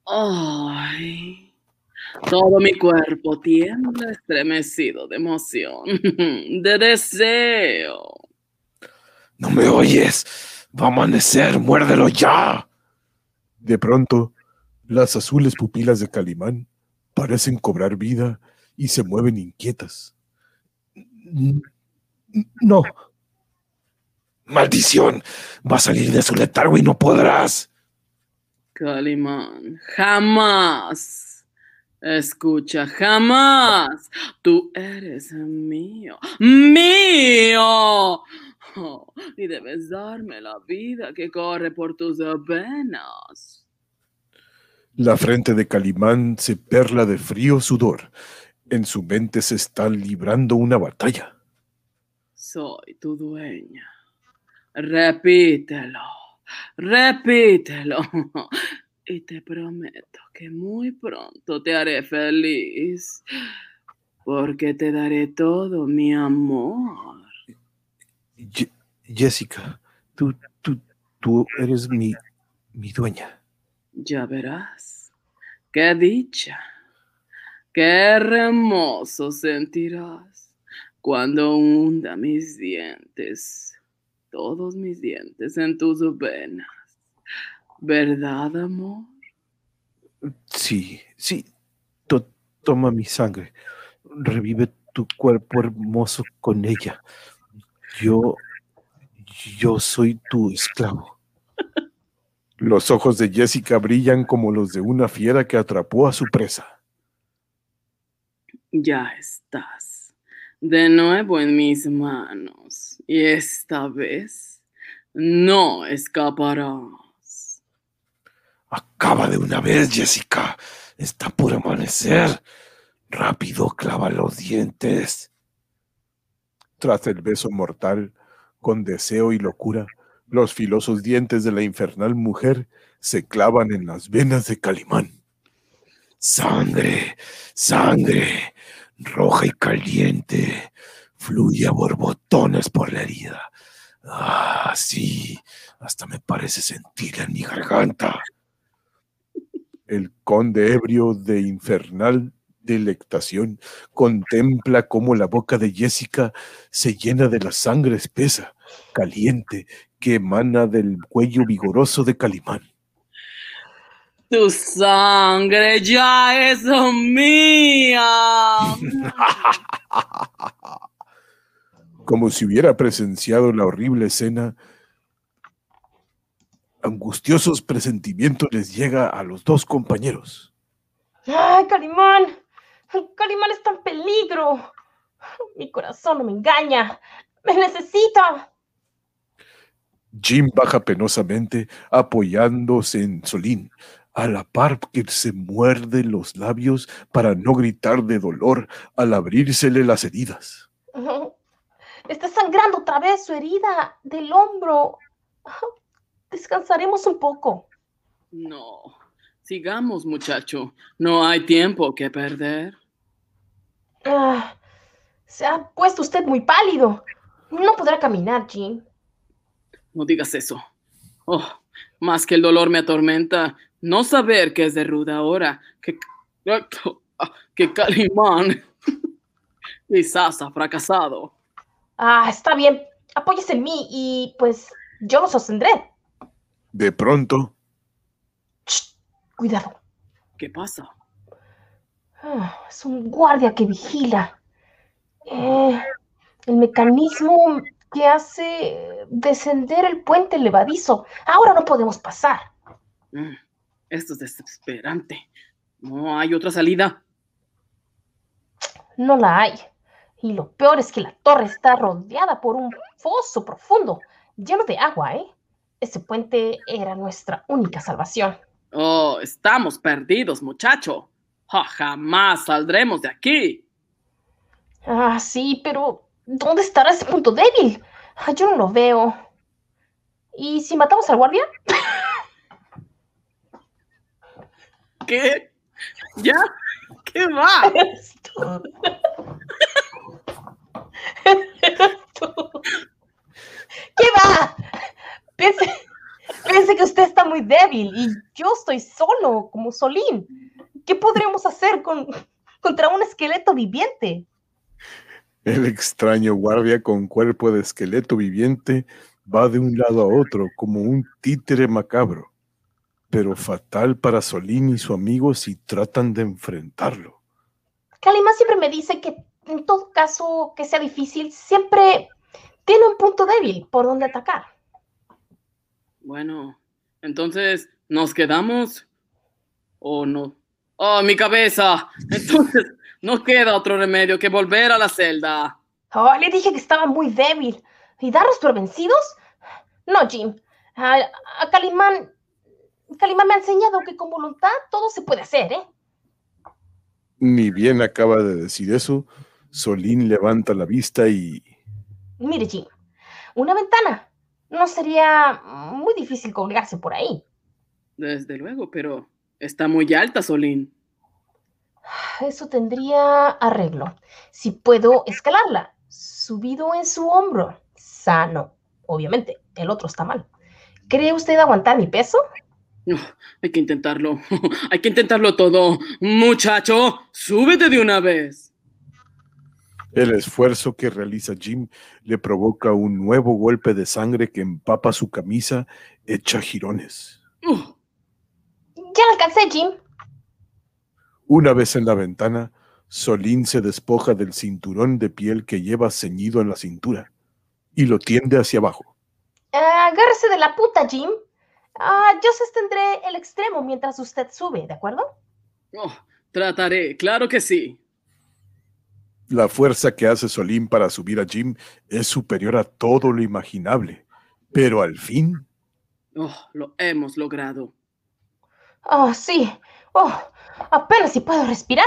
Ay, todo mi cuerpo tiembla estremecido de emoción, <laughs> de deseo. No me oyes. Va a amanecer. Muérdelo ya. De pronto, las azules pupilas de Calimán parecen cobrar vida y se mueven inquietas. No. Maldición. Va a salir de su letargo y no podrás. Calimán, jamás. Escucha, jamás. Tú eres mío. Mío. Oh, y debes darme la vida que corre por tus venas. La frente de Calimán se perla de frío sudor. En su mente se está librando una batalla. Soy tu dueña. Repítelo, repítelo. Y te prometo que muy pronto te haré feliz, porque te daré todo mi amor. Je- Jessica, tú, tú, tú eres mi, mi dueña. Ya verás. qué dicha, qué hermoso sentirás cuando hunda mis dientes, todos mis dientes en tus venas. ¿Verdad, amor? Sí, sí. To- toma mi sangre. Revive tu cuerpo hermoso con ella. Yo, yo soy tu esclavo. Los ojos de Jessica brillan como los de una fiera que atrapó a su presa. Ya estás de nuevo en mis manos y esta vez no escaparás. Acaba de una vez, Jessica. Está por amanecer. Rápido, clava los dientes. Tras el beso mortal, con deseo y locura, los filosos dientes de la infernal mujer se clavan en las venas de Calimán. Sangre, sangre, roja y caliente, fluye a borbotones por la herida. Ah, sí, hasta me parece sentirla en mi garganta. El conde ebrio de infernal delectación contempla cómo la boca de Jessica se llena de la sangre espesa, caliente, que emana del cuello vigoroso de Calimán. Tu sangre ya es mía. <laughs> Como si hubiera presenciado la horrible escena, angustiosos presentimientos les llega a los dos compañeros. ¡Ay, Calimán! Calimán está en peligro. Mi corazón no me engaña. Me necesita. Jim baja penosamente apoyándose en Solín, a la par que se muerde los labios para no gritar de dolor al abrírsele las heridas. Está sangrando otra vez su herida del hombro. Descansaremos un poco. No, sigamos, muchacho. No hay tiempo que perder. Ah, se ha puesto usted muy pálido. No podrá caminar, Jim. No digas eso. Oh, más que el dolor me atormenta no saber que es de ruda ahora, que, que Calimán <laughs> quizás ha fracasado. Ah, está bien. Apóyese en mí y pues yo lo sostendré. De pronto, Shh, cuidado. ¿Qué pasa? Ah, es un guardia que vigila. Eh, el mecanismo que hace descender el puente levadizo. Ahora no podemos pasar. Mm, Esto es desesperante. No hay otra salida. No la hay. Y lo peor es que la torre está rodeada por un foso profundo, lleno de agua, ¿eh? Ese puente era nuestra única salvación. Oh, estamos perdidos, muchacho. Ja, jamás saldremos de aquí. Ah, sí, pero ¿dónde estará ese punto débil? Ah, yo no lo veo. ¿Y si matamos al guardia? <laughs> ¿Qué? ¿Ya? ¿Qué va? <laughs> Eres tú. <laughs> Eres tú. ¿Qué va? Piense, piense que usted está muy débil y yo estoy solo, como Solín. ¿Qué podríamos hacer con, contra un esqueleto viviente? el extraño guardia con cuerpo de esqueleto viviente va de un lado a otro como un títere macabro, pero fatal para Solín y su amigo si tratan de enfrentarlo. Kalima siempre me dice que en todo caso que sea difícil, siempre tiene un punto débil por donde atacar. Bueno, entonces, ¿nos quedamos o no? ¡Oh, mi cabeza! <laughs> Entonces, no queda otro remedio que volver a la celda. Oh, le dije que estaba muy débil. ¿Y darnos por vencidos? No, Jim. A, a Calimán, Calimán me ha enseñado que con voluntad todo se puede hacer, ¿eh? Ni bien acaba de decir eso, Solín levanta la vista y Mire, Jim, una ventana. No sería muy difícil colgarse por ahí. Desde luego, pero está muy alta, Solín. Eso tendría arreglo. Si puedo escalarla, subido en su hombro, sano. Obviamente, el otro está mal. ¿Cree usted aguantar mi peso? No, hay que intentarlo. <laughs> hay que intentarlo todo. Muchacho, súbete de una vez. El esfuerzo que realiza Jim le provoca un nuevo golpe de sangre que empapa su camisa hecha jirones. Uh, Ya la alcancé, Jim. Una vez en la ventana, Solín se despoja del cinturón de piel que lleva ceñido en la cintura y lo tiende hacia abajo. Agárrese de la puta, Jim. Ah, yo sostendré el extremo mientras usted sube, ¿de acuerdo? oh, trataré, claro que sí. La fuerza que hace Solín para subir a Jim es superior a todo lo imaginable, pero al fin Oh, lo hemos logrado. Oh, sí. Oh, apenas si puedo respirar.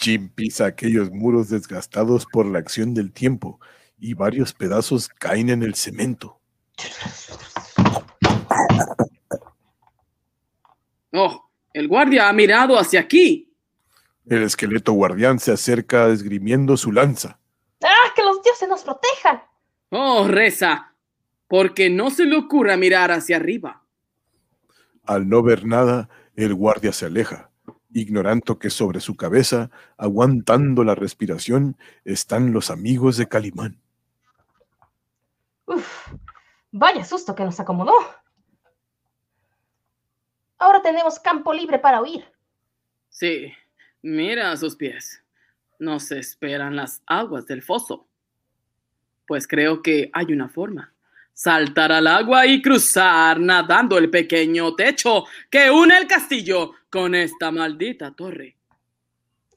Jim pisa aquellos muros desgastados por la acción del tiempo y varios pedazos caen en el cemento. Oh, el guardia ha mirado hacia aquí. El esqueleto guardián se acerca esgrimiendo su lanza. ¡Ah, que los dioses nos protejan! Oh, reza, porque no se le ocurra mirar hacia arriba. Al no ver nada, el guardia se aleja, ignorando que sobre su cabeza, aguantando la respiración, están los amigos de Calimán. Uf, vaya susto que nos acomodó. Ahora tenemos campo libre para huir. Sí, mira a sus pies. No se esperan las aguas del foso. Pues creo que hay una forma. Saltar al agua y cruzar nadando el pequeño techo que une el castillo con esta maldita torre.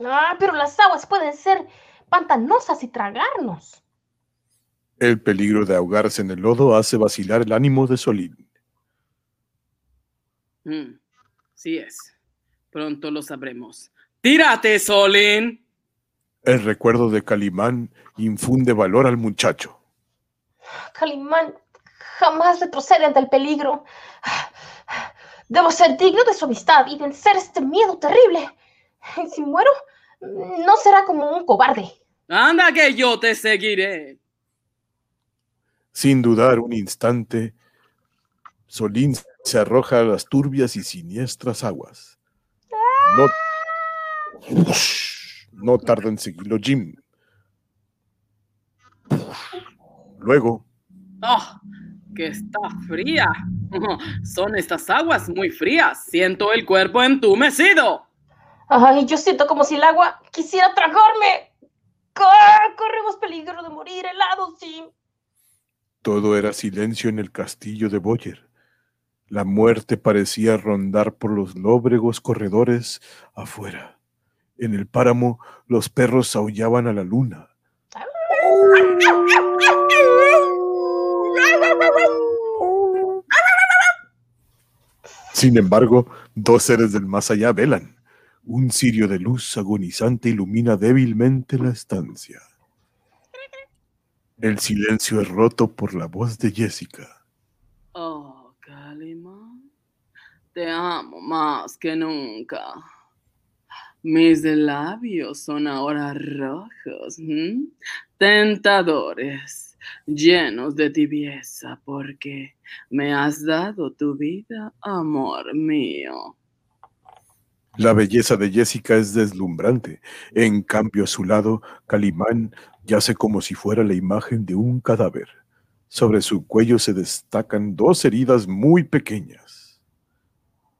Ah, pero las aguas pueden ser pantanosas y tragarnos. El peligro de ahogarse en el lodo hace vacilar el ánimo de Solín. Mm, sí es. Pronto lo sabremos. ¡Tírate, Solín! El recuerdo de Calimán infunde valor al muchacho. Calimán jamás retrocede ante el peligro. Debo ser digno de su amistad y vencer este miedo terrible. Y si muero, no será como un cobarde. Anda que yo te seguiré. Sin dudar un instante, Solín se arroja a las turbias y siniestras aguas. No, no tarda en seguirlo Jim. Luego, ¡Oh! Que está fría. <laughs> Son estas aguas muy frías. Siento el cuerpo entumecido. Ay, yo siento como si el agua quisiera tragarme. Co- Corremos peligro de morir helados, Jim. todo era silencio en el castillo de Boyer. La muerte parecía rondar por los lóbregos corredores afuera. En el páramo los perros aullaban a la luna. Sin embargo, dos seres del más allá velan. Un cirio de luz agonizante ilumina débilmente la estancia. El silencio es roto por la voz de Jessica. Oh. Te amo más que nunca. Mis labios son ahora rojos, tentadores, llenos de tibieza, porque me has dado tu vida, amor mío. La belleza de Jessica es deslumbrante. En cambio, a su lado, Calimán yace como si fuera la imagen de un cadáver. Sobre su cuello se destacan dos heridas muy pequeñas.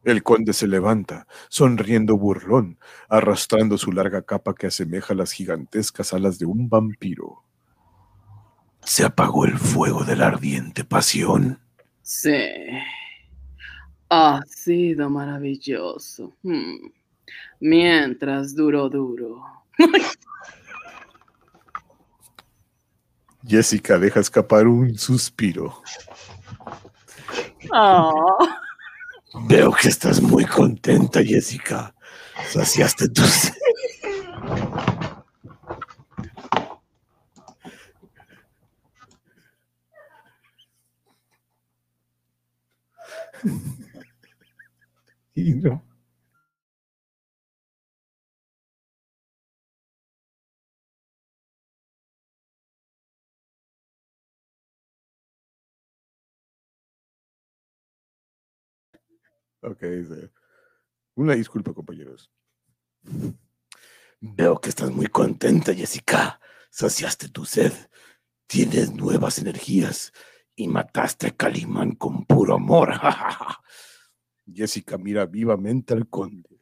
El conde se levanta, sonriendo burlón, arrastrando su larga capa que asemeja las gigantescas alas de un vampiro. Se apagó el fuego de la ardiente pasión. Sí. Ha sido maravilloso. Hmm. Mientras duró duro. <laughs> Jessica deja escapar un suspiro. Oh. Veo que estás muy contenta, Jessica. Saciaste tu sed. <laughs> Y no. Ok, dice, una disculpa, compañeros. Veo que estás muy contenta, Jessica. Saciaste tu sed. Tienes nuevas energías y mataste a Calimán con puro amor. <laughs> Jessica mira vivamente al conde.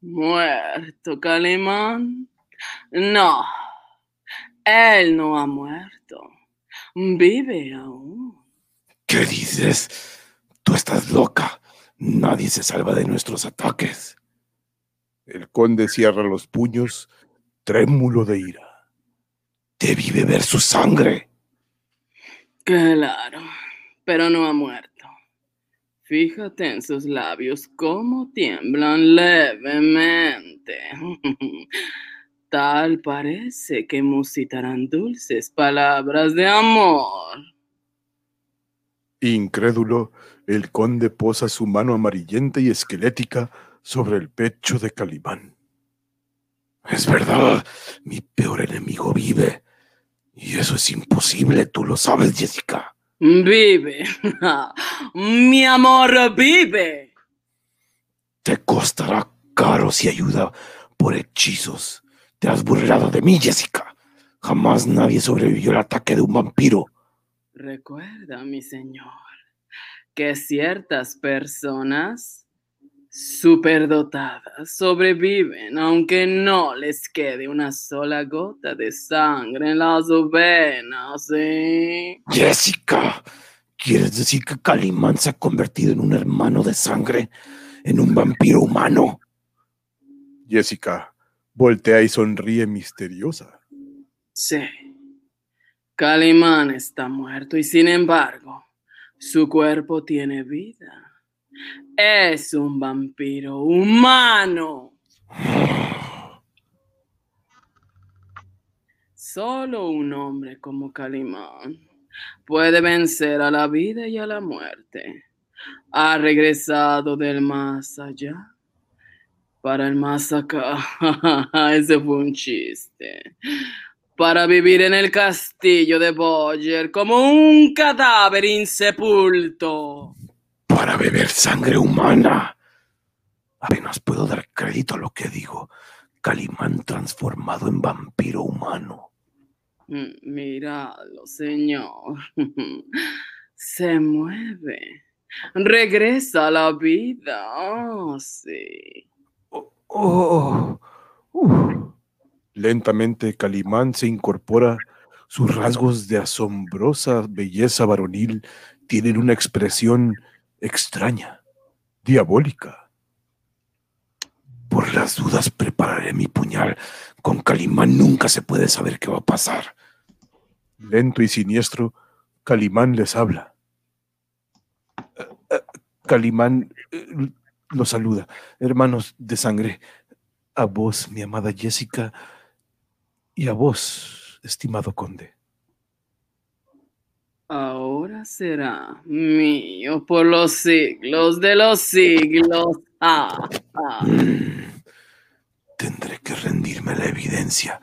¿Muerto, Calimán? No, él no ha muerto. Vive aún. ¿Qué dices? Tú estás loca. Nadie se salva de nuestros ataques. El conde cierra los puños, trémulo de ira. Debí beber su sangre. Claro, pero no ha muerto. Fíjate en sus labios cómo tiemblan levemente. <laughs> Tal parece que musitarán dulces palabras de amor. Incrédulo, el conde posa su mano amarillenta y esquelética sobre el pecho de Calimán. Es verdad, mi peor enemigo vive. Y eso es imposible, tú lo sabes, Jessica. Vive. <laughs> Mi amor vive. Te costará caro si ayuda por hechizos. Te has burlado de mí, Jessica. Jamás nadie sobrevivió al ataque de un vampiro. Recuerda, mi señor, que ciertas personas superdotadas sobreviven aunque no les quede una sola gota de sangre en las venas, ¿sí? Jessica, ¿quieres decir que Calimán se ha convertido en un hermano de sangre? ¿En un vampiro humano? Jessica voltea y sonríe misteriosa. Sí. Calimán está muerto y sin embargo, su cuerpo tiene vida. Es un vampiro humano. Solo un hombre como Calimán puede vencer a la vida y a la muerte. Ha regresado del más allá para el más acá. <laughs> Ese fue un chiste. Para vivir en el castillo de Boyer como un cadáver insepulto para beber sangre humana. Apenas puedo dar crédito a lo que digo. Calimán transformado en vampiro humano. Mm, Míralo, señor. <laughs> Se mueve. Regresa a la vida. Oh, sí. Oh, oh, uh. Lentamente Calimán se incorpora. Sus rasgos de asombrosa belleza varonil tienen una expresión extraña, diabólica. Por las dudas prepararé mi puñal. Con Calimán nunca se puede saber qué va a pasar. Lento y siniestro, Calimán les habla. Eh, eh, Calimán eh, los saluda. Hermanos de sangre, a vos, mi amada Jessica, y a vos, estimado conde. Ahora será mío por los siglos de los siglos. Ah, ah. Mm. <clears throat> Tendré que rendirme a la evidencia.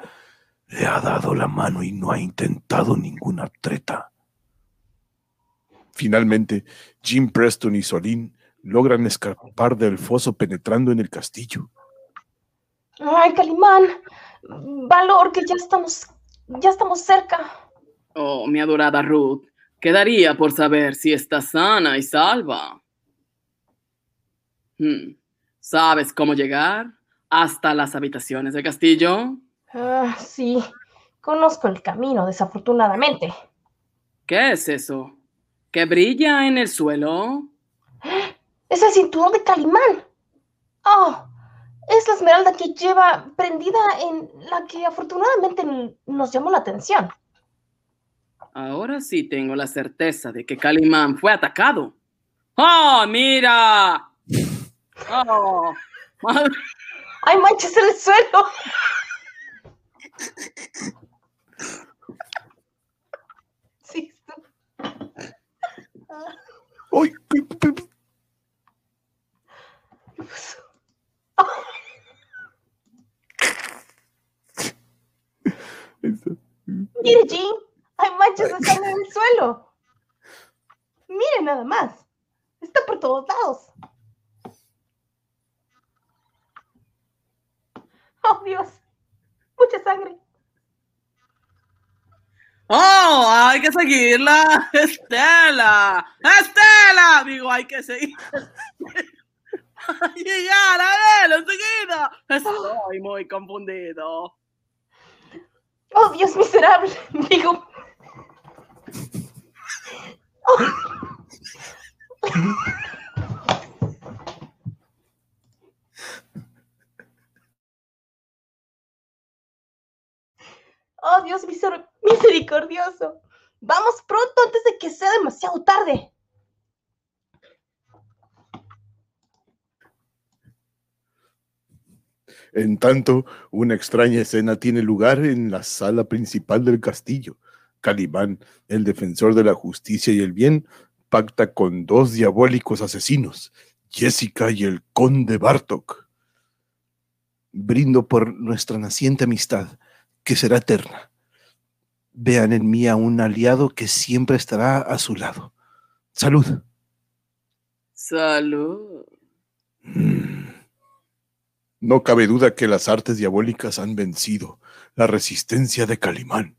Le ha dado la mano y no ha intentado ninguna treta. Finalmente, Jim Preston y Solín logran escapar del foso penetrando en el castillo. Ay, Calimán, valor que ya estamos, ya estamos cerca. Oh, mi adorada Ruth, quedaría por saber si está sana y salva. Hmm, ¿Sabes cómo llegar hasta las habitaciones del castillo? Ah, sí, conozco el camino, desafortunadamente. ¿Qué es eso? ¿Que brilla en el suelo? Es el cinturón de Calimán. Oh, es la esmeralda que lleva prendida en la que afortunadamente nos llamó la atención. Ahora sí tengo la certeza de que Calimán fue atacado. ¡Oh, mira! ¡Oh! madre- ¡Hay manchas en el suelo! Sí, ¿Qué pasó? Mire, Jim, hay manchas de sangre en el suelo. Mire nada más. Está por todos lados. Oh, Dios. Mucha sangre. ¡Oh! ¡Hay que seguirla! <laughs> ¡Estela! ¡Estela! Digo, hay que seguir. <laughs> Llegar a ver, enseguida. Estoy muy confundido. Oh, Dios miserable. <laughs> Digo. Oh, Dios miser- misericordioso. Vamos pronto antes de que sea demasiado tarde. En tanto, una extraña escena tiene lugar en la sala principal del castillo. Calimán, el defensor de la justicia y el bien, pacta con dos diabólicos asesinos, Jessica y el conde Bartok. Brindo por nuestra naciente amistad, que será eterna. Vean en mí a un aliado que siempre estará a su lado. Salud. Salud. Mm. No cabe duda que las artes diabólicas han vencido la resistencia de Calimán.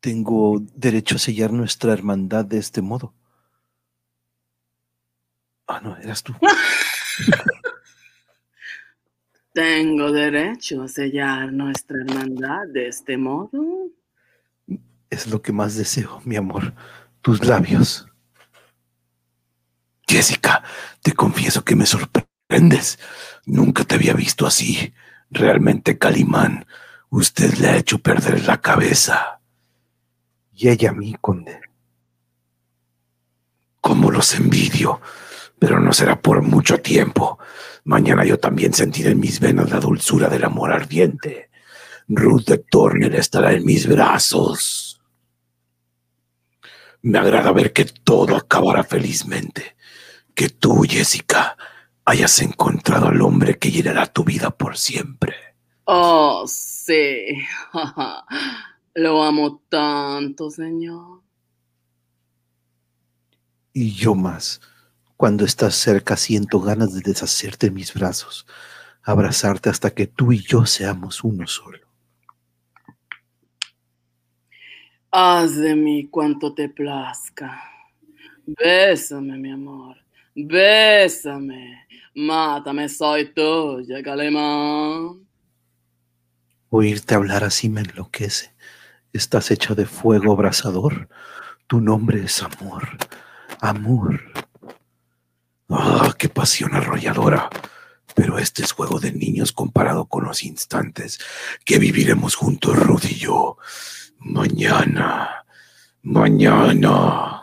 Tengo derecho a sellar nuestra hermandad de este modo. Ah, no, eras tú. <laughs> Tengo derecho a sellar nuestra hermandad de este modo. Es lo que más deseo, mi amor. Tus labios. Jessica, te confieso que me sorprendes. Nunca te había visto así. Realmente, Calimán, usted le ha hecho perder la cabeza. Y ella a mí, conde. Cómo los envidio, pero no será por mucho tiempo. Mañana yo también sentiré en mis venas la dulzura del amor ardiente. Ruth de Torner estará en mis brazos. Me agrada ver que todo acabará felizmente. Que tú, Jessica, hayas encontrado al hombre que llenará tu vida por siempre. Oh, sí. <laughs> Lo amo tanto, señor. Y yo más. Cuando estás cerca siento ganas de deshacerte en mis brazos, abrazarte hasta que tú y yo seamos uno solo. Haz de mí cuanto te plazca. Bésame, mi amor. Bésame. Mátame, soy tuya, Calimán. Oírte hablar así me enloquece. Estás hecho de fuego abrasador. Tu nombre es amor. Amor. Ah, qué pasión arrolladora. Pero este es juego de niños comparado con los instantes que viviremos juntos, Ruth y yo. Mañana. Mañana.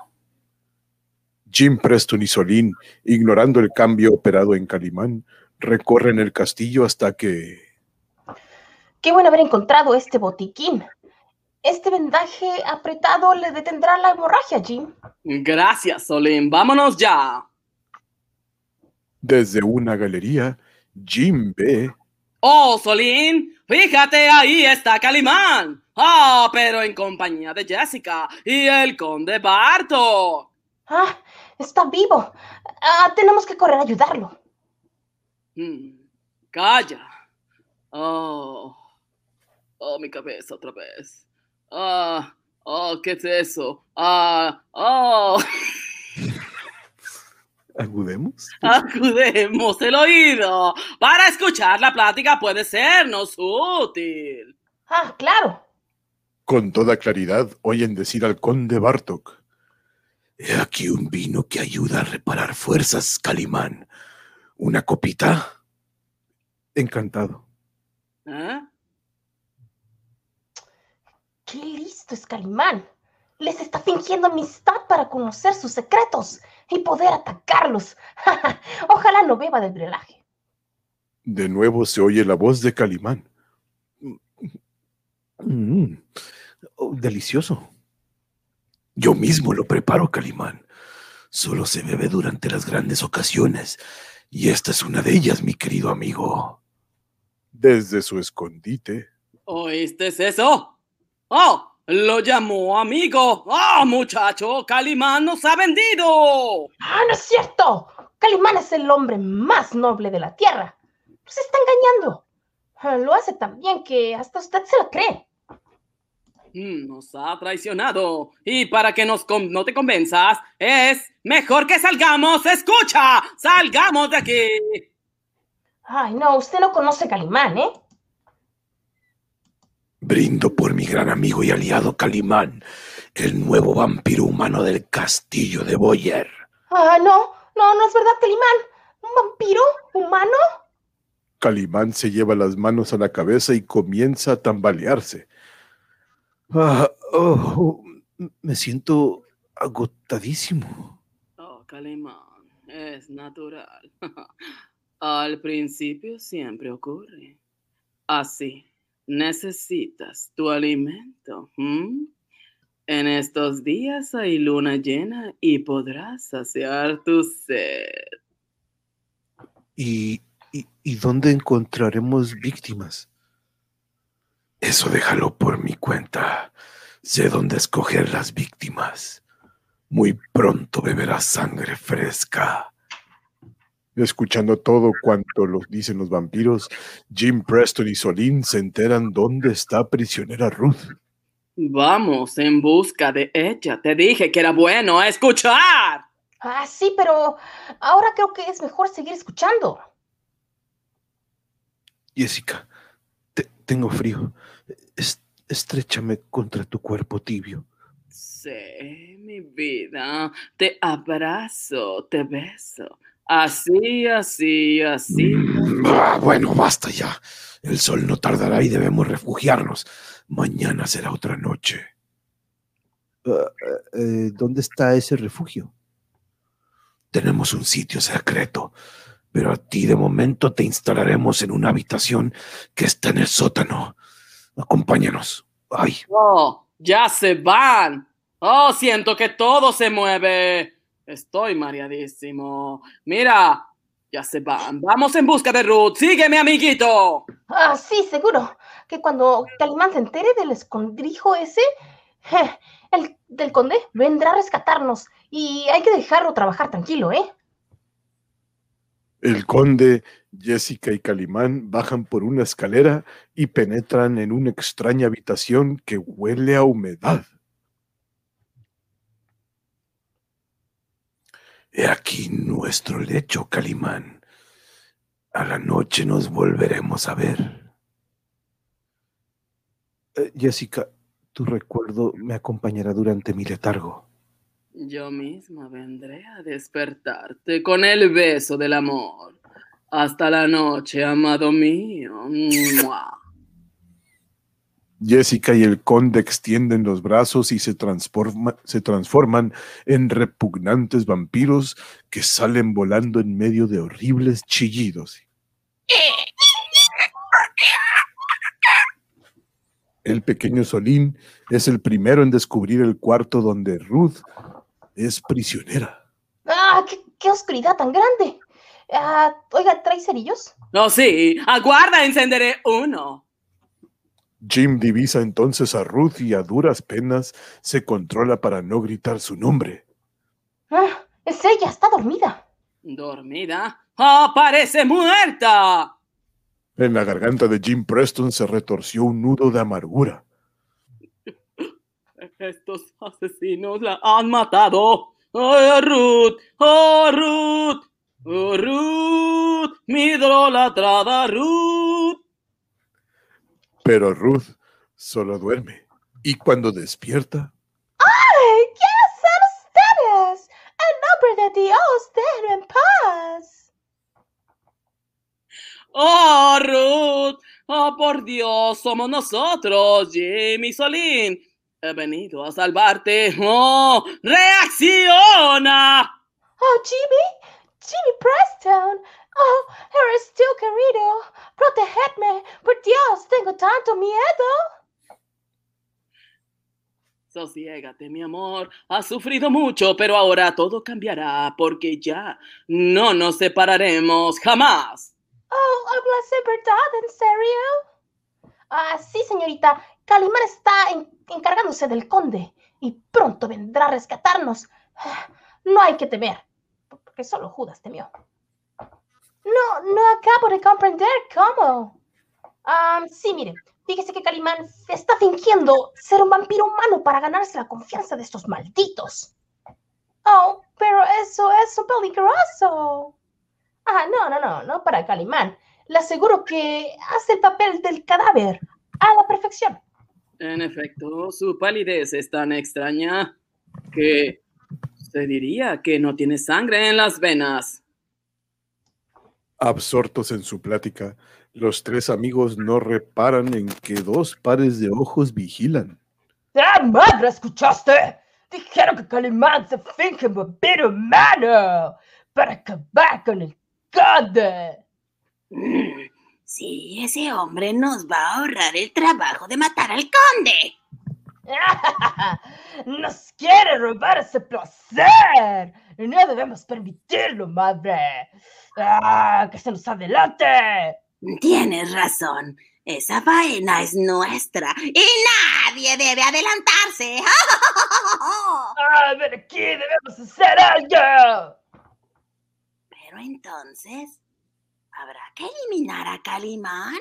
Jim Preston y Solín, ignorando el cambio operado en Calimán, recorren el castillo hasta que... Qué bueno haber encontrado este botiquín. Este vendaje apretado le detendrá la hemorragia, Jim. Gracias, Solín. Vámonos ya. Desde una galería, Jim ve Oh, Solín, fíjate, ahí está Calimán. Ah, pero en compañía de Jessica y el conde Barto. Ah, está vivo. Ah, tenemos que correr a ayudarlo. Mm, calla. Oh, oh, mi cabeza otra vez. Ah, oh, ¿qué es eso? Ah, oh, <laughs> ¿Agudemos? acudemos el oído. Para escuchar la plática puede sernos útil. Ah, claro. con toda claridad oyen decir al conde Bartok. He aquí un vino que ayuda a reparar fuerzas, Calimán. ¿Una copita? Encantado. ¿Eh? Qué listo es Calimán. Les está fingiendo amistad para conocer sus secretos y poder atacarlos. <laughs> Ojalá no beba del brebaje. De nuevo se oye la voz de Calimán. Mm, oh, delicioso. Yo mismo lo preparo, Calimán. Solo se bebe durante las grandes ocasiones. Y esta es una de ellas, mi querido amigo. Desde su escondite, ¿Oíste eso? ¡Oh! Lo llamó amigo. ¡Ah, muchacho! Calimán nos ha vendido. ¡Ah, no es cierto! Calimán es el hombre más noble de la tierra. Nos está engañando. Lo hace tan bien que hasta usted se lo cree. Mm, Nos ha traicionado. Y para que nos no te convenzas, es mejor que salgamos. ¡Escucha! ¡Salgamos de aquí! Ay, no, usted no conoce a Calimán, ¿eh? Brindo por mi gran amigo y aliado Calimán, el nuevo vampiro humano del castillo de Boyer. Ah, no, no, no es verdad, Calimán. ¿Un vampiro? ¿Humano? Calimán se lleva las manos a la cabeza y comienza a tambalearse. Ah, oh, me siento agotadísimo. Oh, Calimán, es natural. <laughs> Al principio siempre ocurre. Así, necesitas tu alimento. En estos días hay luna llena y podrás saciar tu sed. ¿Y, y, y dónde encontraremos víctimas? Eso déjalo por mi cuenta. Sé dónde escoger las víctimas. Muy pronto beberás sangre fresca. Escuchando todo cuanto los dicen los vampiros, Jim Preston y Solín se enteran dónde está prisionera Ruth. Vamos en busca de ella. Te dije que era bueno escuchar. Ah, sí, pero ahora creo que es mejor seguir escuchando. Jessica, tengo frío. Es- estrechame contra tu cuerpo tibio. Sí, mi vida. Te abrazo, te beso. Así, así, así. Mm, ah, bueno, basta ya. El sol no tardará y debemos refugiarnos. Mañana será otra noche. Ah, eh, ¿Dónde está ese refugio? Tenemos un sitio secreto, pero a ti de momento te instalaremos en una habitación que está en el sótano. Acompáñanos. Ay, Oh, ya se van. Oh, siento que todo se mueve. Estoy mareadísimo. Mira, ya se van. Vamos en busca de Ruth. Sígueme, amiguito. Ah, sí, seguro. Que cuando Calimán se entere del escondrijo ese, je, el del conde vendrá a rescatarnos. Y hay que dejarlo trabajar tranquilo, ¿eh? El conde, Jessica y Calimán bajan por una escalera y penetran en una extraña habitación que huele a humedad. he aquí nuestro lecho, Calimán. A la noche nos volveremos a ver. Eh, Jessica, tu recuerdo me acompañará durante mi letargo. Yo misma vendré a despertarte con el beso del amor. Hasta la noche, amado mío. ¡Mua! Jessica y el conde extienden los brazos y se, transforma- se transforman en repugnantes vampiros que salen volando en medio de horribles chillidos. El pequeño Solín es el primero en descubrir el cuarto donde Ruth es prisionera. ¡Ah, qué, qué oscuridad tan grande! Ah, oiga, ¿trae cerillos? Oh, sí. Aguarda, encenderé uno. Jim divisa entonces a Ruth y a duras penas se controla para no gritar su nombre. Ah, es ella, está dormida. ¿Dormida? ¡Oh, parece muerta! En la garganta de Jim Preston se retorció un nudo de amargura. Estos asesinos la han matado. ¡Oh, Ruth! ¡Oh, Ruth! ¡Oh, Ruth! ¡Mi idolatrada Ruth! Pero Ruth solo duerme y cuando despierta, ¡Ay, quiénes son ustedes! En nombre de Dios, den en paz. ¡Oh, Ruth! ¡Oh, por Dios! Somos nosotros, Jimmy Solín. He venido a salvarte. ¡Oh! ¡Reacciona! Oh, Jimmy, Jimmy Preston. Oh, eres tú, querido. Protegedme. Por Dios, tengo tanto miedo. Sosiégate, mi amor. Has sufrido mucho, pero ahora todo cambiará porque ya no nos separaremos jamás. Oh, hablas en verdad, en serio. Ah, sí, señorita. Calimán está en- encargándose del conde y pronto vendrá a rescatarnos. No hay que temer, porque solo Judas temió. No, no acabo de comprender cómo. Ah, sí, mire, fíjese que Calimán está fingiendo ser un vampiro humano para ganarse la confianza de estos malditos. Oh, pero eso es peligroso. Ah, no, no, no, no para Calimán. Le aseguro que hace el papel del cadáver a la perfección. En efecto, su palidez es tan extraña que se diría que no tiene sangre en las venas. Absortos en su plática, los tres amigos no reparan en que dos pares de ojos vigilan. ¡Ah, madre! ¿Escuchaste? Dijeron que Calimán se finge un vampiro humano para acabar con el conde. Mm, Sí, ese hombre nos va a ahorrar el trabajo de matar al conde. <laughs> Nos quiere robar ese placer. No debemos permitirlo, madre. ¡Ah, que se nos adelante! Tienes razón. Esa faena es nuestra y nadie debe adelantarse. <laughs> ¡Ah, ven aquí! ¡Debemos hacer algo! Pero entonces, ¿habrá que eliminar a Calimán?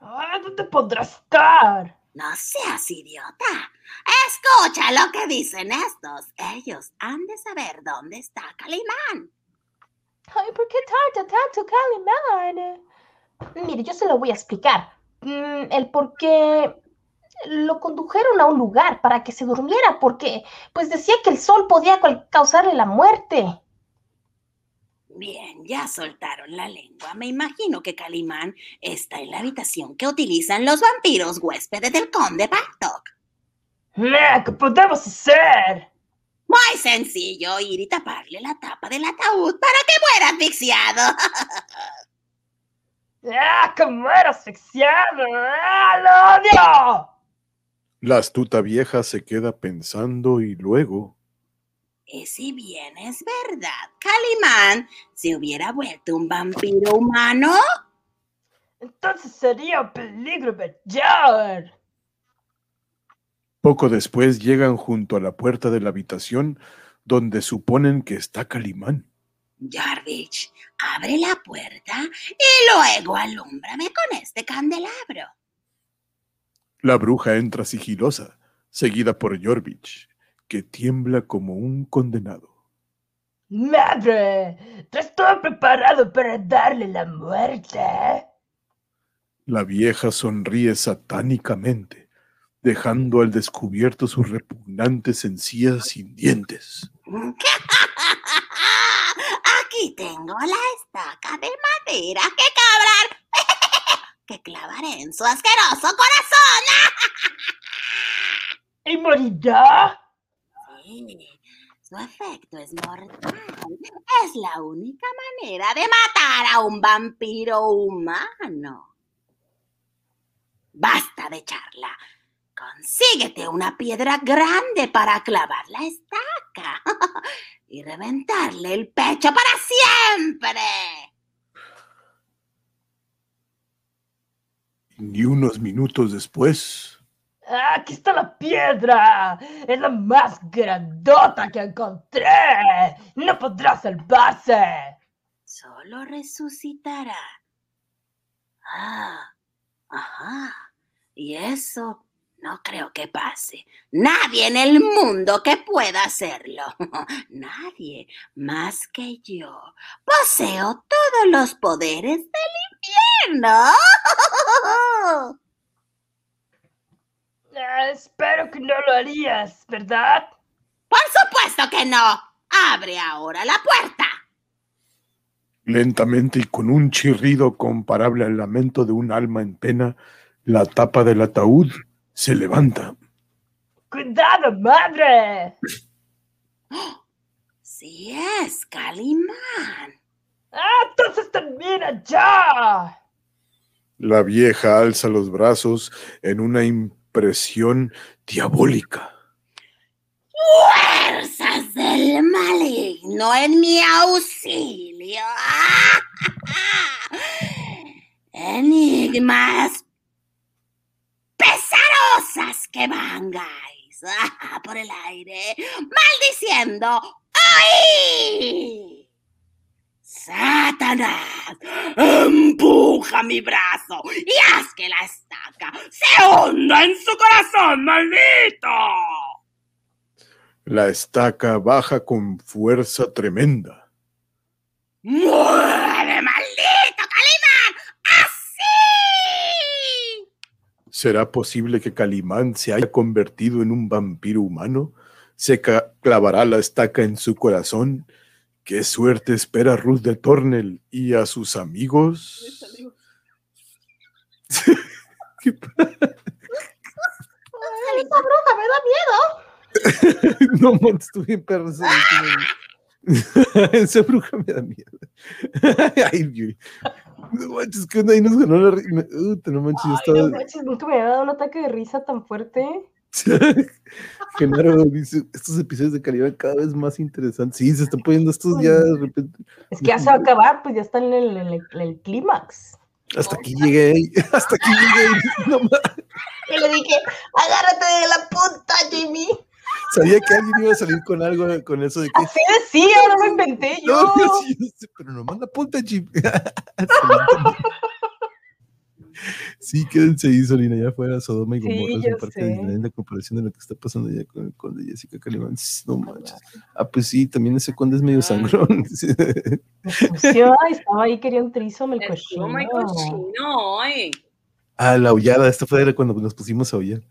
¡Ah, ¿dónde podrá estar? No seas idiota. Escucha lo que dicen estos. Ellos han de saber dónde está Calimán. Ay, ¿por qué tarda tanto Calimán? Mire, yo se lo voy a explicar. Mm, el por qué lo condujeron a un lugar para que se durmiera, porque pues decía que el sol podía causarle la muerte. Bien, ya soltaron la lengua. Me imagino que Calimán está en la habitación que utilizan los vampiros huéspedes del conde Bartok. ¡Ah, ¿Qué podemos hacer? Muy sencillo, ir y taparle la tapa del ataúd para que muera asfixiado. <laughs> ¡Ah, que muera asfixiado! ¡Ah, lo odio! La astuta vieja se queda pensando y luego, Y si bien es verdad, Calimán se hubiera vuelto un vampiro humano, Entonces sería un peligro mayor. poco después llegan junto a la puerta de la habitación donde suponen que está Calimán. Jarvich, abre la puerta y luego alúmbrame con este candelabro. La bruja entra sigilosa, seguida por Jorvich, que tiembla como un condenado. ¡Madre! ¿Tú estás preparado para darle la muerte? La vieja sonríe satánicamente, dejando al descubierto sus repugnantes encías sin dientes. Aquí tengo la estaca de madera que cabrar, <laughs> que clavaré en su asqueroso corazón. ¿Y morirá? Su efecto es mortal. Es la única manera de matar a un vampiro humano. Basta de charla. Consíguete una piedra grande para clavar la estaca <laughs> y reventarle el pecho para siempre. Ni unos minutos después, ¡Ah, ¡Aquí está la piedra! ¡Es la más grandota que encontré! ¡No podrá salvarse! Solo resucitará. Ah, ajá. Y eso no creo que pase. Nadie en el mundo que pueda hacerlo. <laughs> Nadie más que yo. Poseo todos los poderes del infierno. <laughs> Ah, espero que no lo harías, ¿verdad? Por supuesto que no. Abre ahora la puerta. lentamente y con un chirrido comparable al lamento de un alma en pena, la tapa del ataúd se levanta. ¡Cuidado, madre! <gasps> Sí es, Calimán. ¡Ah, entonces termina ya! La vieja alza los brazos en una impresión diabólica. Fuerzas del maligno en mi auxilio. <laughs> Enigmas pesaron poderosas que vangáis <laughs> ah, por el aire, maldiciendo, ¡ay! Satanás, empuja mi brazo y haz que la estaca se hunda en su corazón, maldito. La estaca baja con fuerza tremenda. ¡Muere, maldito Calimán! ¡Así! ¿Será posible que Calimán se haya convertido en un vampiro humano? ¿Se clavará la estaca en su corazón? ¿Qué suerte espera Ruth de Tornel y a sus amigos? <laughs> ¿Qué <laughs> <laughs> esa bruja me da miedo. no, man, estuve bien perro ese último. Esa bruja me da miedo. Ay, Yuri. No manches, que onda ahí nos ganó la ri- me- Uta, no manches, yo Ay, no estaba. manches, nunca me había dado un ataque de risa tan fuerte. <laughs> Genaro dice: Estos episodios de calidad cada vez más interesantes. Sí, se están poniendo estos ya de repente. Es que ya se va a acabar, pues ya está en el, el- el clímax. Hasta aquí llegué. <laughs> Hasta aquí llegué. No Y le dije, agárrate de la punta, Jimmy. Sabía que alguien iba a salir con algo con eso de que. Así decía, <laughs> no me inventé yo. No, pero no manda punta, Jim. Sí, quédense ahí, Solina, ya fuera Sodoma y Sí, Gomorra es ya un parque sé. de Disneyland a comparación de lo que está pasando ya con el conde Jessica Calimán. No manches. Ah, pues sí, también ese conde es medio sangrón. Ay, estaba ahí, quería un trisom el cochino. Oh cochino, ay. ah, la aullada, esta fue cuando nos pusimos a aullar.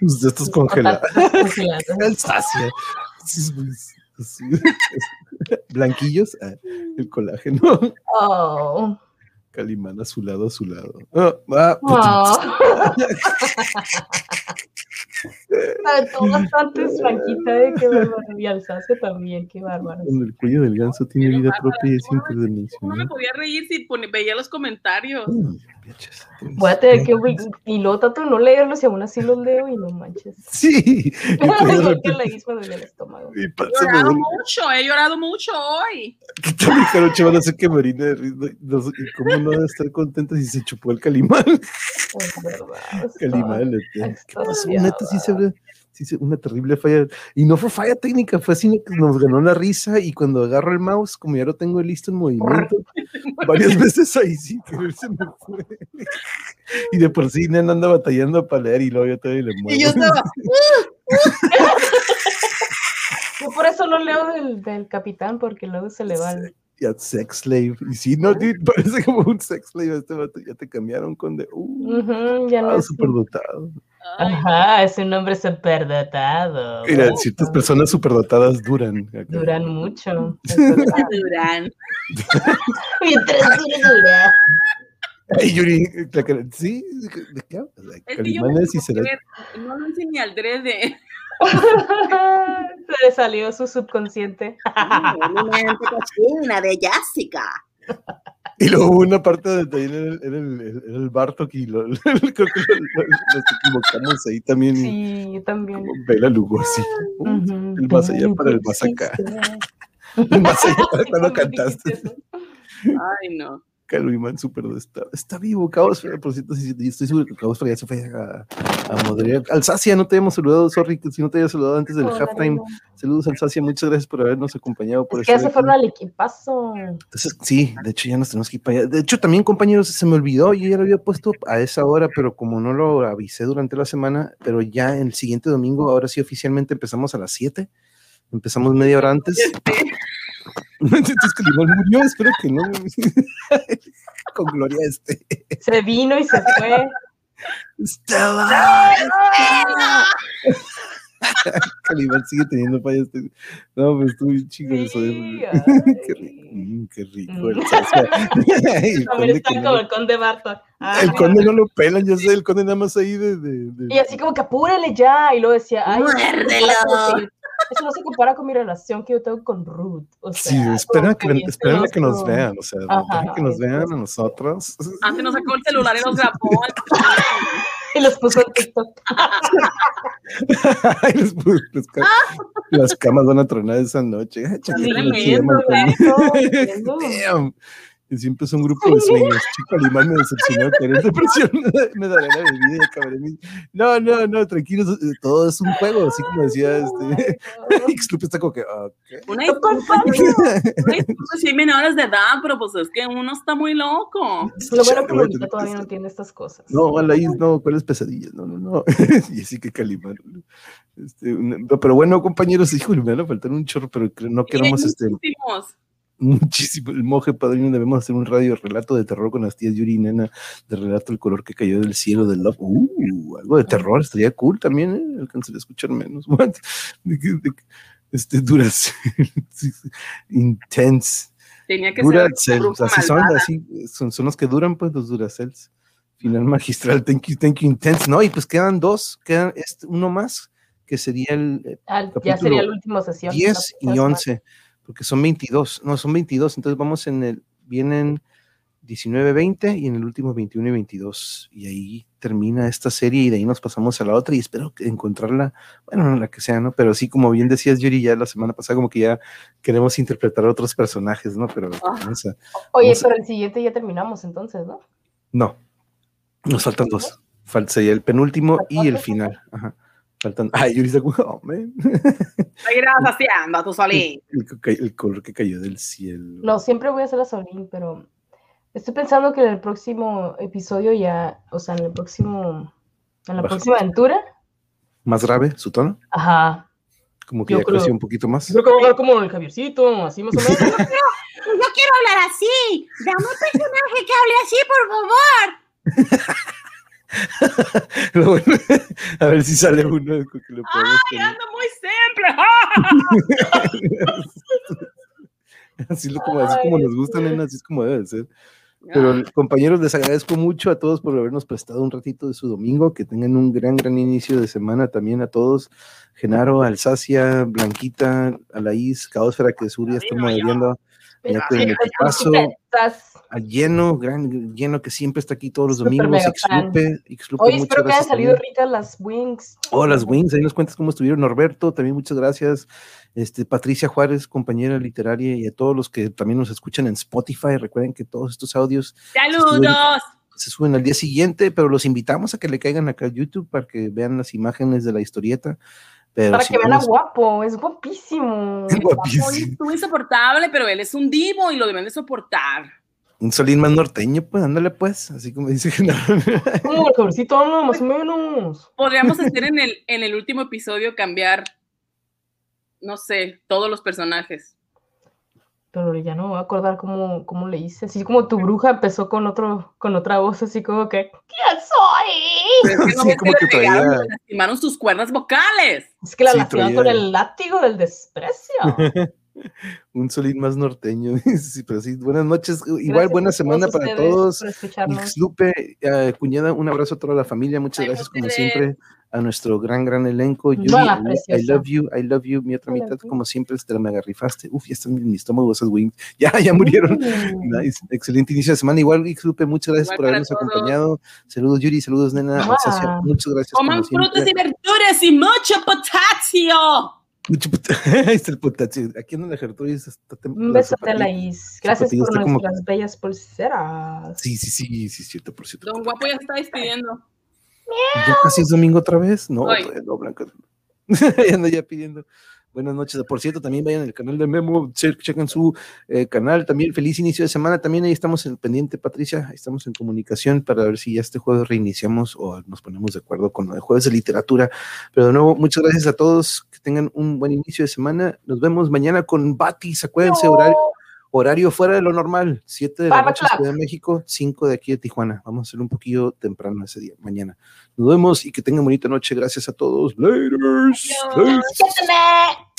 Sus- Estos congelados. Alsacia. Sí, pues, sí. Blanquillos, ah, el colágeno. Oh. Calimán a su lado, a su lado. Ah, ah, Oh. <laughs> Aventó bastante franquita de qué bárbaro. Y Alsacia también, qué bárbaro. Cuando el cuello del ganso tiene vida propia y es ¿Cómo me interdimensional. podía reír si pone- veía los comentarios? Uy, bichos. Voy a tener que, y luego trato de no leerlos y aún así los leo y no manches. <laughs> Sí. Y pues, de Igual que repente- la isma del estómago. y He llorado mucho, he llorado mucho hoy. <laughs> Que también Jaroche van a hacer que me orine de ¿y ¿Cómo no debe estar contenta si se chupó el calimán? Es verdad. <laughs> Calimán. ¿Qué pasó? Neta, sí se ve. Sí, una terrible falla. Y no fue falla técnica, fue así que <laughs> nos ganó la risa. Y cuando agarro el mouse, como ya lo tengo listo en movimiento, <laughs> varias veces ahí sí que se me fue. Y de por sí Nena anda batallando para leer y luego yo todavía le muevo. Y yo estaba, <laughs> Yo por eso no leo del, del capitán, porque luego se le va el... Ya, sex slave. Y sí, no, dude, parece como un sex slave este vato. Ya te cambiaron con de. Uh, Ujú, ya no ah, es... superdotado. Ay, Ajá, es un hombre superdotado. Mira, ciertas personas superdotadas duran. acá. Duran mucho. Durán. <laughs> Mientras dure, dura. Ay, Yuri, sí, ¿de qué hablas? Es que yo no lo hice ni al drede. <laughs> Se le salió su subconsciente. Cochina <laughs> de Jessica. Y luego hubo una parte donde también era el, era el, era el Bartok y <laughs> lo, creo que lo- lo- nos equivocamos ahí también. Sí, yo también. Como Bela Lugosi. Uh, el más allá para el más acá. El más allá para cuando cantaste. <laughs> Ay, no. Caluimán super está, está vivo, Caos, por cierto, sí, sí, estoy seguro que Caos ya se fue a, a moderar. Alsacia, no te habíamos saludado, sorry, que si no te había saludado antes del Hola, halftime. Saludos, Alsacia, muchas gracias por habernos acompañado. Por Es que ya se aquí. fueron al equipazo. Entonces, sí, de hecho ya nos tenemos que ir para allá. De hecho, también, compañeros, se me olvidó, yo ya lo había puesto a esa hora, pero como no lo avisé durante la semana, pero ya el siguiente domingo, ahora sí oficialmente empezamos a las 7. Empezamos media hora antes. <laughs> Entonces, que igual murió, espero que no. <laughs> Con Gloria este. Se vino y se fue. Estela. Calibán sigue teniendo fallas. No, pues estuvo bien chico eso. Sí, eh. ay. <laughs> qué rico, mm, qué rico. Mm. el También conde está no como lo- el conde Bartok. Ay, el conde no lo pelan, yo sé, el conde nada más ahí de. de- de- Y así como que apúrele ya. Y luego decía, ay, eso no Muérdelo. Eso no se compara con mi relación que yo tengo con Ruth. O sea, Sí, esperen a como que, esperen que nos vean, o sea, Ajá, que nos vean a nosotros. Antes nos sacó el celular y nos grabó. <laughs> Y los puso en TikTok. <laughs> Ay, los pu- los ca- las camas van a tronar esa noche. Chaqueta, <laughs> Y siempre es un grupo de sueños. Chico Alemán me decepcionó, tener depresión. <laughs> me daré la bebida y acabaré mi- No, no, no, tranquilos. eh, Todo es un juego, así como decía este. <laughs> Xlup está como que. Una disculpa, una disculpa si hay menores de edad, pero pues es que uno está muy loco. Lo bueno que Lolita todavía no tiene estas cosas. No, Alaís, no, ¿cuáles pesadillas? No, no, no. <laughs> y así que Calimán. Este, una- pero bueno, compañeros, híjole, me van a faltar un chorro, pero no queremos este, Muchísimos. Muchísimo. El monje padrino, debemos hacer un radio relato de terror con las tías Yuri y Nena, de relato el color que cayó del cielo del love. Uh, algo de terror, estaría cool también, ¿eh? Alcanzaría a escuchar menos. <laughs> What? De este, duras. <laughs> Intense. Tenía que ser Duracell, bruja así son, así son, son los que duran, pues, los Duracells. Final magistral, thank you, thank you, intense. No, y pues quedan dos, quedan este, uno más, que sería el eh, Ah, ya sería la última sesión. 10 la y próxima 11, porque son 22, no, son 22, entonces vamos en el, vienen 19, 20 y en el último 21 y 22, y ahí termina esta serie y de ahí nos pasamos a la otra y espero que encontrarla, bueno, no la que sea, ¿no? Pero sí, como bien decías, Yuri, ya la semana pasada como que ya queremos interpretar a otros personajes, ¿no? Pero Ah. vamos a- Oye, Vamos a- pero el siguiente ya terminamos entonces, ¿no? no, nos faltan dos. Falta el penúltimo y el final. Ajá. Faltan. <laughs> Ay, como, oh, man. Seguirás haciendo tu solín. El, co- el color que cayó del cielo. No, siempre voy a hacer la Solín, pero estoy pensando que en el próximo episodio ya, o sea, en el próximo, en la Baja. próxima aventura, Más grave su tono, ajá. como que Yo ya creo- creció un poquito más. Creo que va a hablar como el Javiercito, así más o menos. <laughs> No quiero hablar así. Dame un personaje que hable así, por favor. <laughs> <laughs> Bueno, a ver si sale uno que lo ¡Ay, ando muy simple! <laughs> Así, lo- como, así como nos gusta, nena, así es como debe de ser. Pero compañeros, les agradezco mucho a todos por habernos prestado un ratito de su domingo, que tengan un gran, gran inicio de semana también a todos. Genaro, Alsacia, Blanquita, Alaís, Caosfera, que Sur ya está moderiendo. Ya con el equipazo Estás- a lleno, gran lleno que siempre está aquí todos los domingos. muchas espero que hayan salido también. ricas las wings. Oh, las Wings, ahí nos cuentas cómo estuvieron. Norberto, también muchas gracias. Este, Patricia Juárez, compañera literaria, y a todos los que también nos escuchan en Spotify. Recuerden que todos estos audios ¡Saludos! se suben al día siguiente, pero los invitamos a que le caigan acá a YouTube para que vean las imágenes de la historieta. Pero Para si que vean a guapo, es guapísimo. <laughs> es Hoy guapísimo. estuvo insoportable, pero él es un divo y lo deben de soportar. Un solín más norteño, pues ándale pues, así como dice <laughs> Genaro. Como el no, más o menos. Podríamos hacer en el, en el último episodio cambiar, no sé, todos los personajes. Pero ya no me voy a acordar cómo, cómo le hice. Así como tu bruja empezó con otro, con otra voz, así como que, ¿quién soy? Pero es que no Sí, como que que traía- le lastimaron sus cuerdas vocales. Es que la Sí, lastimaron traía- con el látigo del desprecio. <laughs> <laughs> un solín más norteño. <laughs> sí, pero sí, buenas noches. Igual Gracias buena semana para todos. escucharnos. Lupe, eh, cuñada, un abrazo a toda la familia. Muchas Ay, gracias, como ustedes. siempre, a nuestro gran, gran elenco. Yuri, Hola, I, I love you, I love you. Mi otra Hola, mitad, como siempre, te la mega rifaste. Uf, ya están en mi estómago esas wings. <laughs> Ya, ya murieron. Mm. Nice. Excelente inicio de semana. Igual, Lupe, muchas gracias Igual por habernos todos. acompañado. Saludos, Yuri. Saludos, nena. Muchas gracias. Coman frutas y verduras y mucho potasio. <laughs> Mucho puta- Ahí está el. Aquí en el Gertrudis está Un besote a la zapatilla. Is. Gracias por está como- nuestras bellas pulseras. Sí, sí, sí, sí, cierto, por cierto. Don Guapo ya está despidiendo. Ya casi es domingo otra vez. No, no, Blanca. <laughs> ya ando ya pidiendo. Buenas noches. Por cierto, también vayan al canal de Memo, che- chequen su eh, canal. También feliz inicio de semana. También ahí estamos en pendiente, Patricia. Ahí estamos en comunicación para ver si ya este jueves reiniciamos o nos ponemos de acuerdo con el jueves de literatura. Pero de nuevo, muchas gracias a todos. Que tengan un buen inicio de semana. Nos vemos mañana con Batis. Acuérdense, horario, horario fuera de lo normal. 7 de la noche. Ciudad de México, 5 de aquí de Tijuana. Vamos a hacer un poquillo temprano ese día, mañana. Nos vemos y que tengan bonita noche. Gracias a todos. Siénteme.